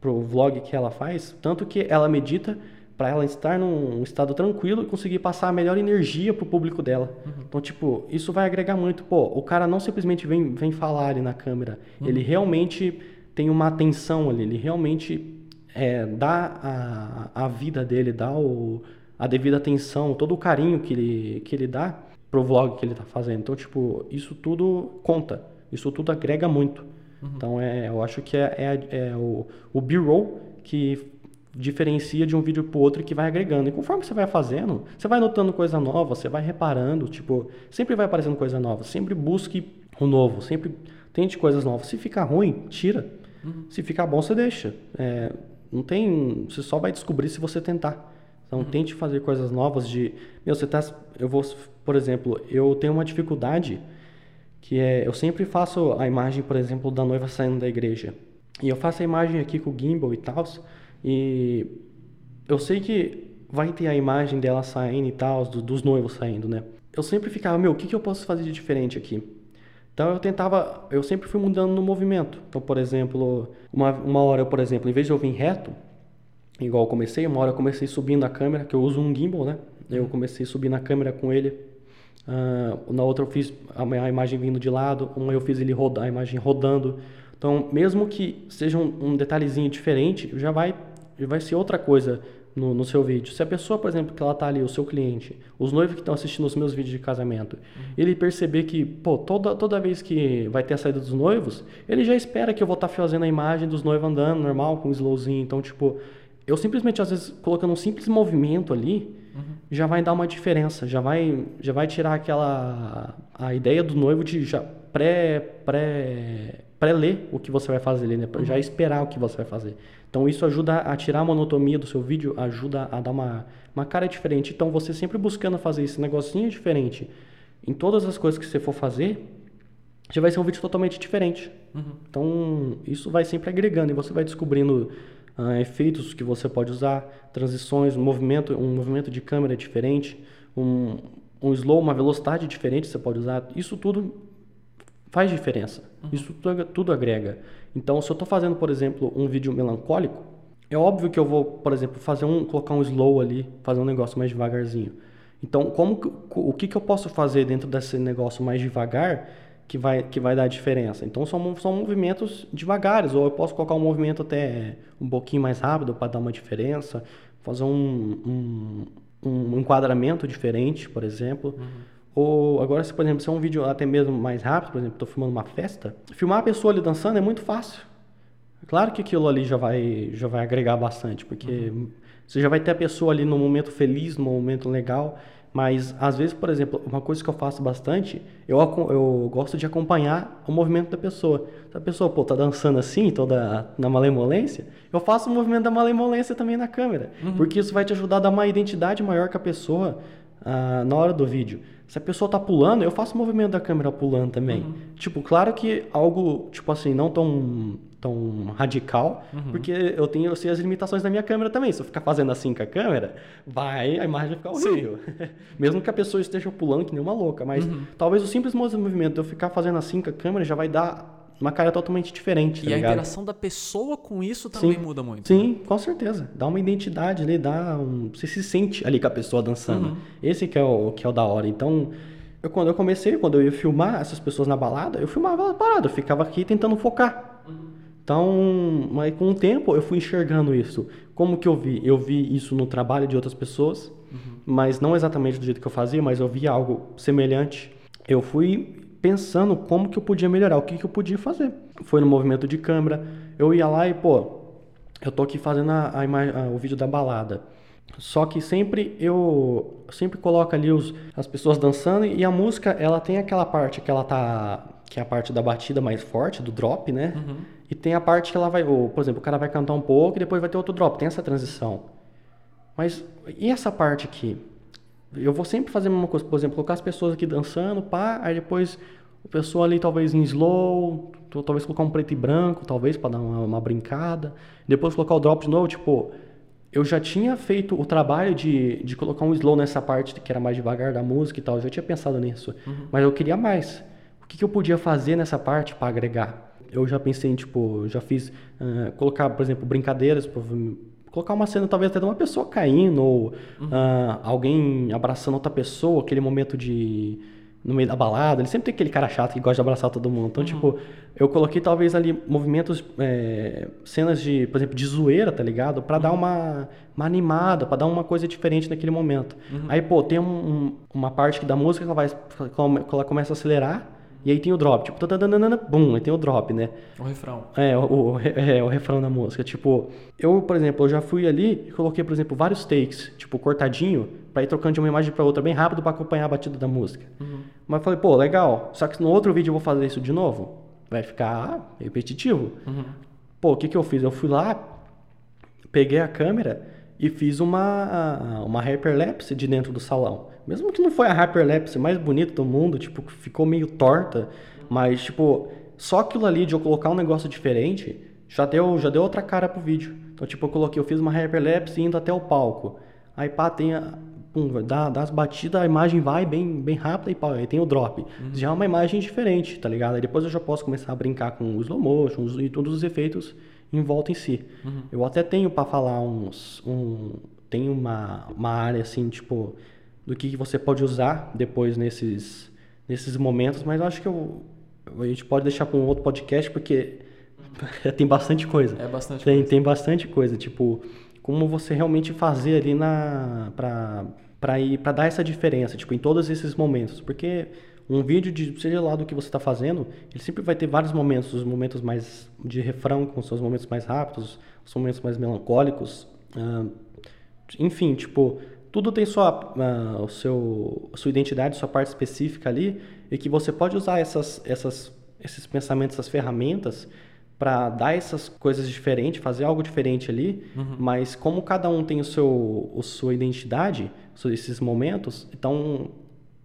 pro vlog que ela faz, tanto que ela medita para ela estar num estado tranquilo e conseguir passar a melhor energia pro público dela. Uhum. Então, tipo, isso vai agregar muito. Pô, o cara não simplesmente vem, vem falar ali na câmera, uhum. ele realmente tem uma atenção ali, ele realmente é, dá a, a vida dele, dá o, a devida atenção, todo o carinho que ele, que ele dá pro vlog que ele tá fazendo. Então, tipo, isso tudo conta, isso tudo agrega muito. Uhum. Então, é, eu acho que é, é, é o, o B-roll que diferencia de um vídeo pro outro que vai agregando. E conforme você vai fazendo, você vai notando coisa nova, você vai reparando, tipo, sempre vai aparecendo coisa nova. Sempre busque o novo, sempre tente coisas novas. Se ficar ruim, tira. Uhum. Se ficar bom, você deixa. É, não tem. Você só vai descobrir se você tentar. Então uhum. tente fazer coisas novas de. Meu, você tá. Eu vou. Por exemplo, eu tenho uma dificuldade que é. Eu sempre faço a imagem, por exemplo, da noiva saindo da igreja. E eu faço a imagem aqui com o gimbal e tal. E eu sei que vai ter a imagem dela saindo e tal, do, dos noivos saindo, né? Eu sempre ficava, meu, o que, que eu posso fazer de diferente aqui? Então eu tentava, eu sempre fui mudando no movimento. Então, por exemplo, uma, uma hora, por exemplo, em vez de eu vir reto, igual eu comecei, uma hora eu comecei subindo a câmera, que eu uso um gimbal, né? Eu comecei a subir na câmera com ele. Uh, na outra eu fiz a, a, imagem vindo de lado, uma eu fiz ele rodar, a imagem rodando. Então, mesmo que seja um, um detalhezinho diferente, já vai, já vai ser outra coisa no, no, seu vídeo. Se a pessoa, por exemplo, que ela tá ali, o seu cliente, os noivos que estão assistindo os meus vídeos de casamento, uhum. ele perceber que, pô, toda, toda vez que vai ter a saída dos noivos, ele já espera que eu vou estar tá fazendo a imagem dos noivos andando normal, com um slowzinho. Então, tipo, eu simplesmente, às vezes, colocando um simples movimento ali, uhum. já vai dar uma diferença, já vai, já vai tirar aquela, a ideia do noivo de já pré, pré, pré-ler o que você vai fazer né? Uhum. Já esperar o que você vai fazer. Então isso ajuda a tirar a monotonia do seu vídeo, ajuda a dar uma, uma cara diferente. Então você sempre buscando fazer esse negocinho diferente em todas as coisas que você for fazer, já vai ser um vídeo totalmente diferente. Uhum. Então isso vai sempre agregando e você vai descobrindo uh, efeitos que você pode usar, transições, um movimento, um movimento de câmera diferente, um, um slow, uma velocidade diferente você pode usar. Isso tudo faz diferença. Uhum. Isso tudo, tudo agrega. Então, se eu estou fazendo, por exemplo, um vídeo melancólico, é óbvio que eu vou, por exemplo, fazer um, colocar um slow ali, fazer um negócio mais devagarzinho. Então, como, o que, que eu posso fazer dentro desse negócio mais devagar que vai, que vai dar diferença? Então, são, são movimentos devagares, ou eu posso colocar um movimento até um pouquinho mais rápido para dar uma diferença, fazer um, um, um enquadramento diferente, por exemplo. Uhum Ou agora, se por exemplo, se é um vídeo até mesmo mais rápido, por exemplo, estou filmando uma festa, filmar a pessoa ali dançando é muito fácil. Claro que aquilo ali já vai, já vai agregar bastante, porque uhum. você já vai ter a pessoa ali no momento feliz, no momento legal. Mas às vezes, por exemplo, uma coisa que eu faço bastante, eu, eu gosto de acompanhar o movimento da pessoa. Se a pessoa, pô, tá dançando assim, toda na malemolência, eu faço o movimento da malemolência também na câmera. Uhum. Porque isso vai te ajudar a dar uma identidade maior com a pessoa ah, na hora do vídeo. Se a pessoa tá pulando, eu faço o movimento da câmera pulando também. Uhum. Tipo, claro que algo, tipo assim, não tão tão radical, uhum. porque eu tenho eu sei as limitações da minha câmera também. Se eu ficar fazendo assim com a câmera, vai a imagem vai ficar horrível. Mesmo que a pessoa esteja pulando que nem uma louca, mas uhum. talvez o simples movimento de eu ficar fazendo assim com a câmera já vai dar uma cara totalmente diferente. Tá e a interação da pessoa com isso também Sim. muda muito. Sim, né? com certeza. Dá uma identidade ali, dá um... você se sente ali com a pessoa dançando. Uhum. Esse que é o que é o da hora. Então, eu, quando eu comecei, quando eu ia filmar essas pessoas na balada, eu filmava ela parada, eu ficava aqui tentando focar. Então, mas com o tempo eu fui enxergando isso. Como que eu vi? Eu vi isso no trabalho de outras pessoas, uhum. mas não exatamente do jeito que eu fazia, mas eu vi algo semelhante. Eu fui pensando como que eu podia melhorar, o que que eu podia fazer. Foi no movimento de câmera, eu ia lá e, pô, eu tô aqui fazendo a, a, a, o vídeo da balada. Só que sempre eu sempre coloco ali os, as pessoas dançando e a música, ela tem aquela parte que ela tá que é a parte da batida mais forte, do drop, né? Uhum. E tem a parte que ela vai, ou, por exemplo, o cara vai cantar um pouco e depois vai ter outro drop, tem essa transição. Mas e essa parte aqui? Eu vou sempre fazer a mesma coisa, por exemplo, colocar as pessoas aqui dançando, pá, aí depois o pessoal ali talvez em slow, talvez colocar um preto e branco, talvez para dar uma, uma, brincada, depois colocar o drop de novo, tipo, eu já tinha feito o trabalho de, de colocar um slow nessa parte que era mais devagar da música e tal, eu já tinha pensado nisso, uhum. mas eu queria mais. O que, que eu podia fazer nessa parte para agregar? eu já pensei em, tipo, já fiz, uh, colocar, por exemplo, brincadeiras, colocar uma cena talvez até de uma pessoa caindo, ou uhum. uh, alguém abraçando outra pessoa, aquele momento de no meio da balada, ele sempre tem aquele cara chato que gosta de abraçar todo mundo. Então, uhum. tipo, eu coloquei talvez ali movimentos, é, cenas de, por exemplo, de zoeira, tá ligado? Para uhum. dar uma, uma animada, para dar uma coisa diferente naquele momento. Uhum. Aí, pô, tem um, um, uma parte que da música que ela, vai, ela começa a acelerar, e aí tem o drop, tipo, bum, aí tem o drop, né? O refrão. É, o, o, é, o refrão da música. Tipo, eu, por exemplo, eu já fui ali e coloquei, por exemplo, vários takes, tipo, cortadinho, para ir trocando de uma imagem para outra bem rápido para acompanhar a batida da música. Uhum. Mas falei, pô, legal, só que no outro vídeo eu vou fazer isso de novo, vai ficar repetitivo. Uhum. Pô, o que que eu fiz? Eu fui lá, peguei a câmera e fiz uma, uma hyperlapse de dentro do salão. Mesmo que não foi a hyperlapse mais bonita do mundo, tipo, ficou meio torta, mas, tipo, só aquilo ali de eu colocar um negócio diferente já deu, já deu outra cara pro vídeo. Então, tipo, eu coloquei, eu fiz uma hyperlapse indo até o palco. Aí, pá, tem a, pum, dá, dá as batidas, a imagem vai bem, bem rápida e pá, aí tem o drop. Uhum. Já é uma imagem diferente, tá ligado? Aí depois eu já posso começar a brincar com o slow motion e todos os efeitos em volta em si. Uhum. Eu até tenho para falar uns, um, tem uma, uma área assim, tipo, do que você pode usar depois nesses, nesses momentos, mas eu acho que eu, a gente pode deixar para um outro podcast porque tem bastante coisa. É bastante tem, coisa. Tem bastante coisa, tipo, como você realmente fazer ali na para para ir para dar essa diferença, tipo, em todos esses momentos, porque um vídeo de seja lá do que você está fazendo, ele sempre vai ter vários momentos, os momentos mais de refrão com seus momentos mais rápidos, os momentos mais melancólicos, uh, enfim, tipo, tudo tem sua, uh, o seu, sua identidade, sua parte específica ali, e que você pode usar essas, essas, esses pensamentos, essas ferramentas para dar essas coisas diferentes, fazer algo diferente ali, uhum. mas como cada um tem o seu, a sua identidade, esses momentos, então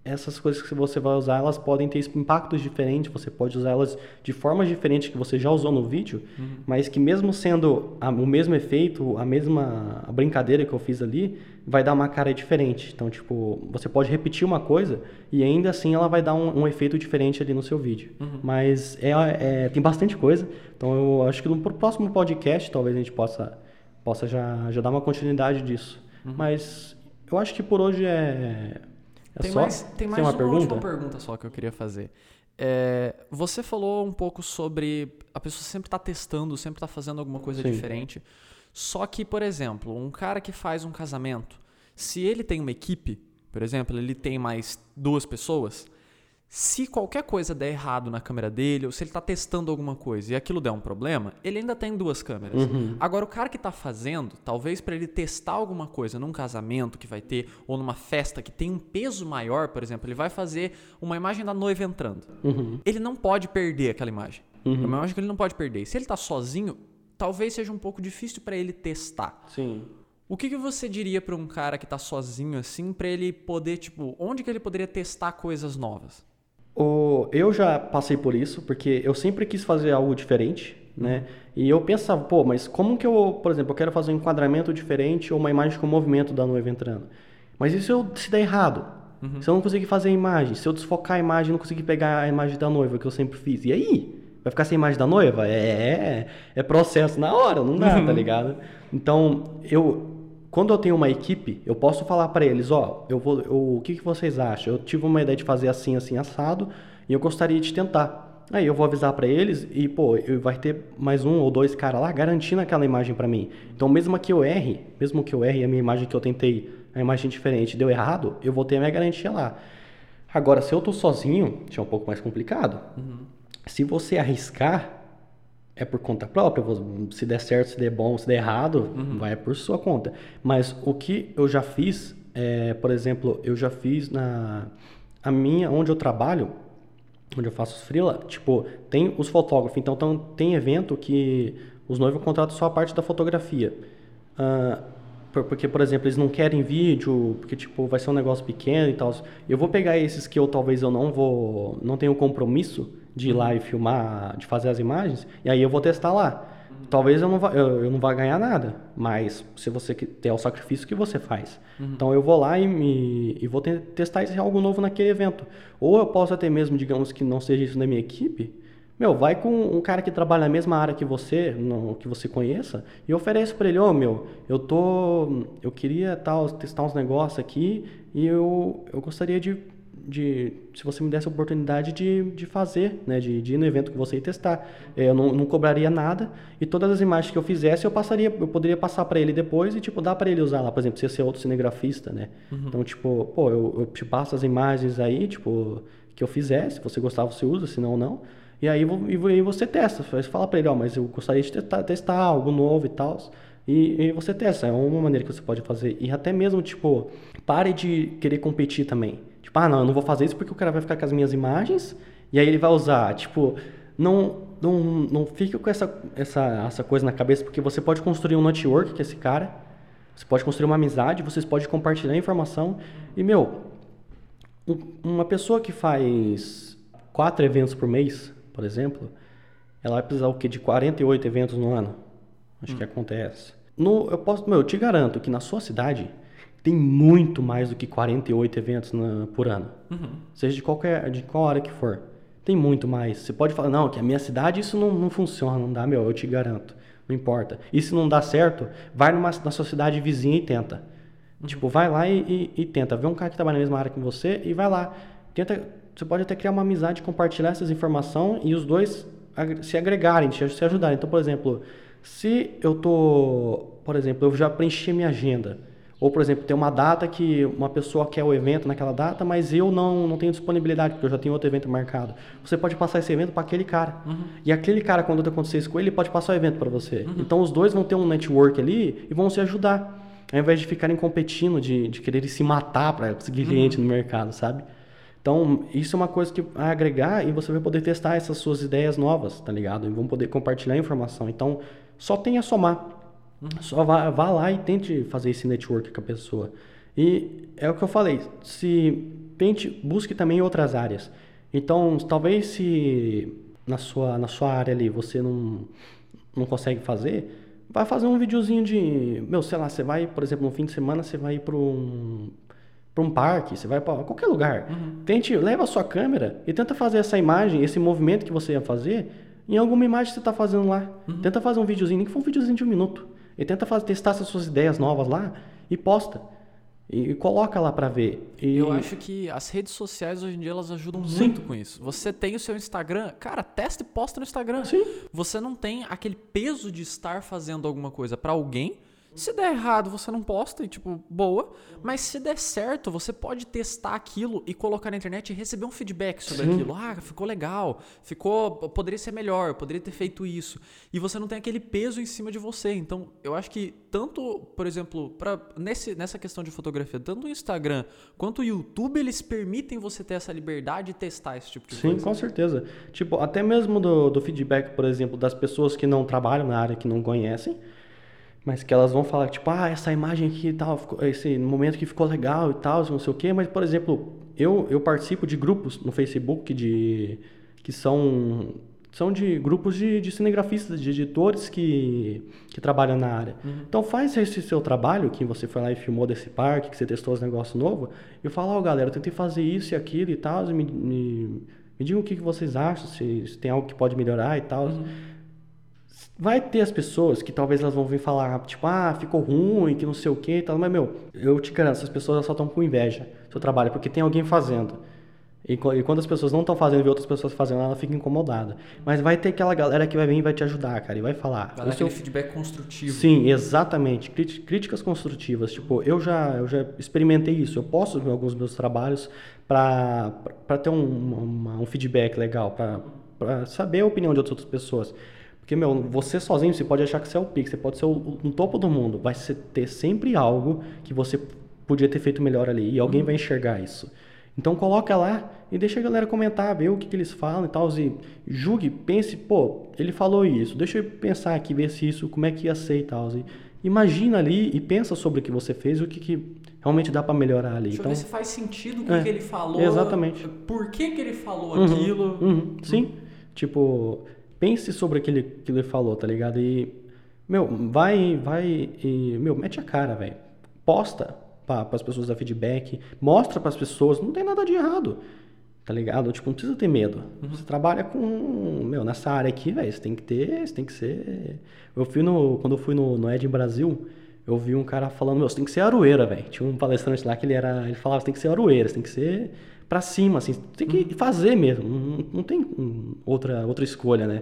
essas coisas que você vai usar, elas podem ter impactos diferentes, você pode usar elas de formas diferentes que você já usou no vídeo, uhum. mas que mesmo sendo a, o mesmo efeito, a mesma brincadeira que eu fiz ali, vai dar uma cara diferente. Então, tipo, você pode repetir uma coisa e ainda assim ela vai dar um, um efeito diferente ali no seu vídeo. Uhum. Mas é, é, tem bastante coisa, então eu acho que no próximo podcast talvez a gente possa, possa já, já dar uma continuidade disso. Uhum. Mas eu acho que por hoje é é tem só? mais, tem mais uma, uma pergunta? última pergunta só que eu queria fazer. É, você falou um pouco sobre a pessoa sempre está testando, sempre está fazendo alguma coisa Sim. diferente. Só que, por exemplo, um cara que faz um casamento, se ele tem uma equipe, por exemplo, ele tem mais duas pessoas, se qualquer coisa der errado na câmera dele, ou se ele está testando alguma coisa e aquilo der um problema, ele ainda tem duas câmeras. Uhum. Agora, o cara que está fazendo, talvez para ele testar alguma coisa num casamento que vai ter, ou numa festa que tem um peso maior, por exemplo, ele vai fazer uma imagem da noiva entrando. Uhum. Ele não pode perder aquela imagem. Uhum. É uma imagem que ele não pode perder. Se ele está sozinho, talvez seja um pouco difícil para ele testar. Sim. O que, que você diria para um cara que está sozinho assim, para ele poder, tipo, onde que ele poderia testar coisas novas? O, eu já passei por isso, porque eu sempre quis fazer algo diferente, né? E eu pensava, pô, mas como que eu, por exemplo, eu quero fazer um enquadramento diferente ou uma imagem com movimento da noiva entrando. Mas se eu se der errado? Uhum. Se eu não conseguir fazer a imagem, se eu desfocar a imagem não conseguir pegar a imagem da noiva que eu sempre fiz, e aí? Vai ficar sem imagem da noiva? É, é, é processo na hora, não dá, tá uhum. tá ligado? Então, eu quando eu tenho uma equipe, eu posso falar para eles, ó, eu vou, eu, o que, que vocês acham? Eu tive uma ideia de fazer assim, assim, assado, e eu gostaria de tentar. Aí eu vou avisar para eles e, pô, vai ter mais um ou dois caras lá garantindo aquela imagem para mim. Então, mesmo que eu erre, mesmo que eu erre a minha imagem que eu tentei, a imagem diferente, deu errado, eu vou ter a minha garantia lá. Agora, se eu tô sozinho, já é um pouco mais complicado. Uhum. Se você arriscar, é por conta própria. Se der certo, se der bom, se der errado, uhum. vai por sua conta. Mas o que eu já fiz, é, por exemplo, eu já fiz na a minha, onde eu trabalho, onde eu faço os freela, tipo, tem os fotógrafos. Então, então tem evento que os noivos contratam só a parte da fotografia. Uh, porque, por exemplo, eles não querem vídeo, porque tipo, vai ser um negócio pequeno e tal. Eu vou pegar esses que eu talvez eu não vou, não tenho compromisso de ir lá e filmar, de fazer as imagens, e aí eu vou testar lá. Talvez eu não vá, eu, eu não vá ganhar nada, mas se você tem o sacrifício que você faz. Uhum. Então eu vou lá e, me, e vou te, testar esse algo novo naquele evento. Ou eu posso até mesmo, digamos que não seja isso na minha equipe, meu, vai com um cara que trabalha na mesma área que você, no, que você conheça, e oferece para ele, ô, oh, meu, eu tô, eu queria tal, testar uns negócios aqui e eu, eu gostaria de de se você me desse a oportunidade de, de fazer, né, de, de ir no evento que você ia testar. É, eu não, não cobraria nada e todas as imagens que eu fizesse eu passaria, eu poderia passar para ele depois e tipo dar para ele usar lá, por exemplo, se você é outro cinegrafista, né? Uhum. Então tipo, pô, eu, eu te passo as imagens aí, tipo que eu fizesse, se você gostar você usa, se não não. E aí, e aí você testa, você fala para ele, ó, mas eu gostaria de testar, testar algo novo e tal. E, e, você testa, é uma maneira que você pode fazer. E até mesmo, tipo, pare de querer competir também. Tipo, ah, não, eu não vou fazer isso porque o cara vai ficar com as minhas imagens e aí ele vai usar. Tipo, não, não, não fica com essa, essa, essa coisa na cabeça, porque você pode construir um network com esse cara, você pode construir uma amizade, vocês podem compartilhar informação. E, meu, uma pessoa que faz quatro eventos por mês, por exemplo, ela vai precisar o quê? De 48 eventos no ano. Acho hum. que acontece. No, eu posso, meu, eu te garanto que na sua cidade tem muito mais do que 48 eventos na, por ano. Uhum. Seja de qualquer, de qual hora que for. Tem muito mais. Você pode falar, não, que a minha cidade isso não, não funciona, não dá, meu, eu te garanto. Não importa. E se não dá certo, vai numa, na sua cidade vizinha e tenta. Uhum. Tipo, vai lá e, e, e, tenta. Vê um cara que trabalha na mesma área que você e vai lá. Tenta, você pode até criar uma amizade, compartilhar essas informações e os dois se agregarem, se ajudarem. Então, por exemplo, se eu tô, por exemplo, eu já preenchi minha agenda ou, por exemplo, tem uma data que uma pessoa quer o evento naquela data, mas eu não, não tenho disponibilidade, porque eu já tenho outro evento marcado. Você pode passar esse evento para aquele cara. Uhum. E aquele cara, quando acontecer isso com ele, ele pode passar o evento para você. Uhum. Então, os dois vão ter um network ali e vão se ajudar. Ao invés de ficarem competindo, de, de querer se matar para conseguir uhum. cliente no mercado, sabe? Então, isso é uma coisa que vai agregar e você vai poder testar essas suas ideias novas, tá ligado? E vão poder compartilhar informação. Então, só tem a somar. Só vá, vá lá e tente fazer esse network com a pessoa. E é o que eu falei, se tente, busque também outras áreas. Então, talvez se na sua, na sua área ali você não, não consegue fazer, vai fazer um videozinho de, meu, sei lá, você vai, por exemplo, no fim de semana você vai para um para um parque, você vai para qualquer lugar. Uhum. Tente, leva a sua câmera e tenta fazer essa imagem, esse movimento que você ia fazer, em alguma imagem que você está fazendo lá. Uhum. Tenta fazer um videozinho, nem que for um videozinho de um minuto. E tenta fazer, testar essas suas ideias novas lá e posta. E, e coloca lá para ver. E... Eu acho que as redes sociais hoje em dia elas ajudam Sim. muito com isso. Você tem o seu Instagram, cara, testa e posta no Instagram. Sim. Você não tem aquele peso de estar fazendo alguma coisa para alguém Se der errado, você não posta e, tipo, boa. Mas se der certo, você pode testar aquilo e colocar na internet e receber um feedback sobre Sim. aquilo. Ah, ficou legal, ficou. Poderia ser melhor, poderia ter feito isso. E você não tem aquele peso em cima de você. Então, eu acho que tanto, por exemplo, pra, nesse, nessa questão de fotografia, tanto o Instagram quanto o YouTube, eles permitem você ter essa liberdade de testar esse tipo de Sim, coisa. com certeza. Tipo, até mesmo do, do feedback, por exemplo, das pessoas que não trabalham na área, que não conhecem, mas que elas vão falar, tipo, ah, essa imagem aqui e tal, esse momento que ficou legal e tal, não sei o quê. Mas, por exemplo, eu, eu participo de grupos no Facebook de que são, são de grupos de, de cinegrafistas, de editores que, que trabalham na área. Então faz esse seu trabalho, que você foi lá e filmou desse parque, que você testou os negócios novos, e fala, ó, galera, eu tentei fazer isso e aquilo e tal, me, me, me digam o que vocês acham, se, se tem algo que pode melhorar e tal. Vai ter as pessoas que talvez elas vão vir falar, tipo, ah, ficou ruim, que não sei o que e tal. Mas, meu, eu te garanto, essas pessoas só estão com inveja do seu trabalho, porque tem alguém fazendo. E, e quando as pessoas não estão fazendo e vê outras pessoas fazendo, ela fica incomodada. Mas vai ter aquela galera que vai vir e vai te ajudar, cara, e vai falar. Vai dar "O seu feedback construtivo. Sim, exatamente. Críticas construtivas. Tipo, eu já, eu já experimentei isso. Eu posto alguns meus trabalhos para ter um, uma- um feedback legal, para saber a opinião de outras pessoas. Porque, meu, você sozinho, você pode achar que você é o pique, você pode ser o, no topo do mundo. Vai ter sempre algo que você podia ter feito melhor ali. E alguém vai enxergar isso. Então coloca lá e deixa a galera comentar, ver o que, que eles falam e tal. E julgue, pense, pô, ele falou isso. Deixa eu pensar aqui, ver se isso, como é que ia ser e tal. E imagina ali e pensa sobre o que você fez e o que, que realmente dá pra melhorar ali. Deixa eu então, ver se faz sentido o É, que ele falou. exatamente. Por que, que ele falou Uhum, aquilo. uhum, sim. Tipo, pense sobre aquilo que ele falou, tá ligado? E, meu, vai, vai e, meu, mete a cara, velho. Posta para as pessoas dar feedback, mostra para as pessoas, não tem nada de errado. Tá ligado? Tipo, não precisa ter medo. Você trabalha com, meu, nessa área aqui, velho, você tem que ter, você tem que ser. Eu fui no, quando eu fui no, no Ed em Brasil, eu vi um cara falando, meu, você tem que ser aroeira, velho. Tinha um palestrante lá que ele era, ele falava, você tem que ser aroeira, você tem que ser pra cima, assim, você tem que fazer mesmo, não, não tem outra, outra escolha, né?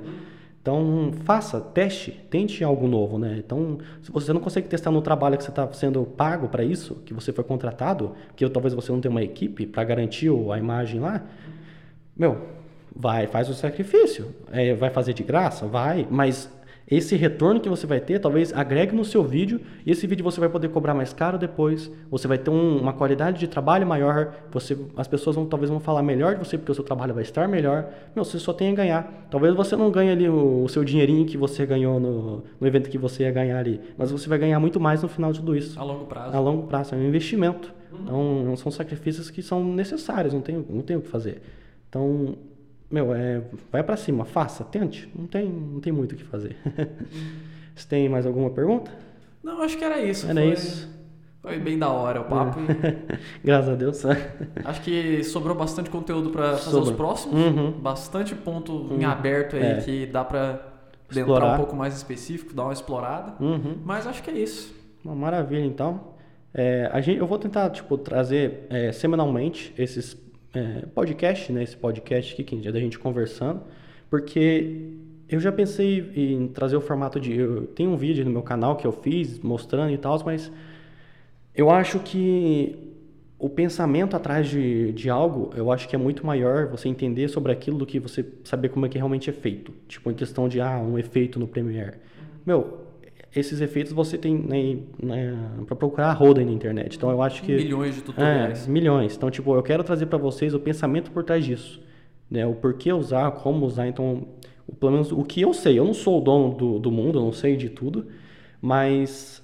Então, faça, teste, tente algo novo, né? Então, se você não consegue testar no trabalho que você está sendo pago para isso, que você foi contratado, que talvez você não tenha uma equipe para garantir a imagem lá, meu, vai, faz o sacrifício. É, vai fazer de graça? Vai, mas esse retorno que você vai ter, talvez agregue no seu vídeo, e esse vídeo você vai poder cobrar mais caro depois, você vai ter um- uma qualidade de trabalho maior, você, as pessoas vão, talvez vão falar melhor de você, porque o seu trabalho vai estar melhor. Meu, você só tem a ganhar. Talvez você não ganhe ali o, o seu dinheirinho que você ganhou no, no evento que você ia ganhar ali, mas você vai ganhar muito mais no final de tudo isso. A longo prazo. A longo prazo, é um investimento. Então, são sacrifícios que são necessários, não tem, não tem o que fazer. Então, meu, é, vai pra cima, faça, tente. Não tem, não tem muito o que fazer. Você tem mais alguma pergunta? Não, acho que era isso. Era foi, isso. Foi bem da hora o papo. e Graças a Deus. acho que sobrou bastante conteúdo pra fazer os próximos. Uhum. Bastante ponto em aberto aí É. que dá pra adentrar Explorar. um pouco mais específico, dar uma explorada. Uhum. Mas acho que é isso. Uma maravilha, então. É, a gente, eu vou tentar, tipo, trazer é, semanalmente esses é, podcasts, né? Esse podcast aqui, que é da gente conversando, porque eu já pensei em trazer o formato de... Eu tenho um vídeo no meu canal que eu fiz, mostrando e tal, mas eu acho que o pensamento atrás de, de algo, eu acho que é muito maior você entender sobre aquilo do que você saber como é que realmente é feito. Tipo, em questão de, ah, um efeito no Premiere. Meu, esses efeitos você tem né, né, para procurar roda aí na internet. Então eu acho que... Milhões de tutoriais. É, milhões. Então, tipo, eu quero trazer para vocês o pensamento por trás disso. Né? O porquê usar, como usar. Então, o, pelo menos o que eu sei. Eu não sou o dono do, do mundo, eu não sei de tudo. Mas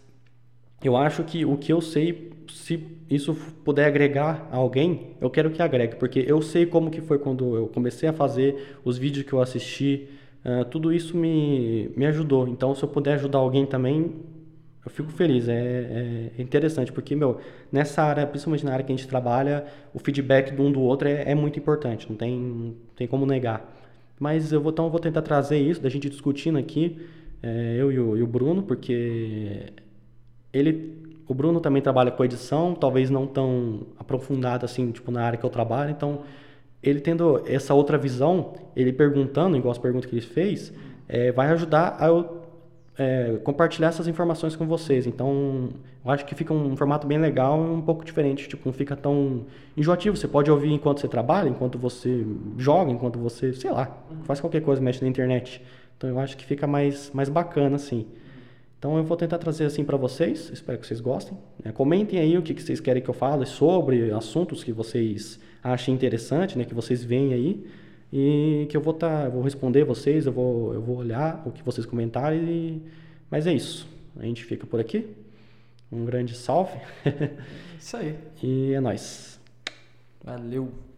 eu acho que o que eu sei, se isso puder agregar a alguém, eu quero que agregue. Porque eu sei como que foi quando eu comecei a fazer, os vídeos que eu assisti. Ah, tudo isso me, me ajudou. Então, se eu puder ajudar alguém também, eu fico feliz, é, é interessante, porque, meu, nessa área, principalmente na área que a gente trabalha, o feedback de um do outro é, é muito importante, não tem, não tem como negar. Mas eu vou, então, eu vou tentar trazer isso, da gente discutindo aqui, é, eu e o, e o Bruno, porque ele, o Bruno também trabalha com edição, talvez não tão aprofundado assim, tipo, na área que eu trabalho, então, ele tendo essa outra visão, ele perguntando, igual as perguntas que ele fez, é, vai ajudar a eu é, compartilhar essas informações com vocês. Então, eu acho que fica um formato bem legal e um pouco diferente. Tipo, não fica tão enjoativo. Você pode ouvir enquanto você trabalha, enquanto você joga, enquanto você, sei lá, faz qualquer coisa, mexe na internet. Então, eu acho que fica mais, mais bacana, assim. Então, eu vou tentar trazer assim para vocês. Espero que vocês gostem. É, comentem aí o que, que vocês querem que eu fale sobre assuntos que vocês achem interessante, né? Que vocês veem aí e que eu vou tá, vou responder vocês, eu vou, eu vou olhar o que vocês comentarem. E... Mas é isso. A gente fica por aqui. Um grande salve. Isso aí. e é nóis. Valeu.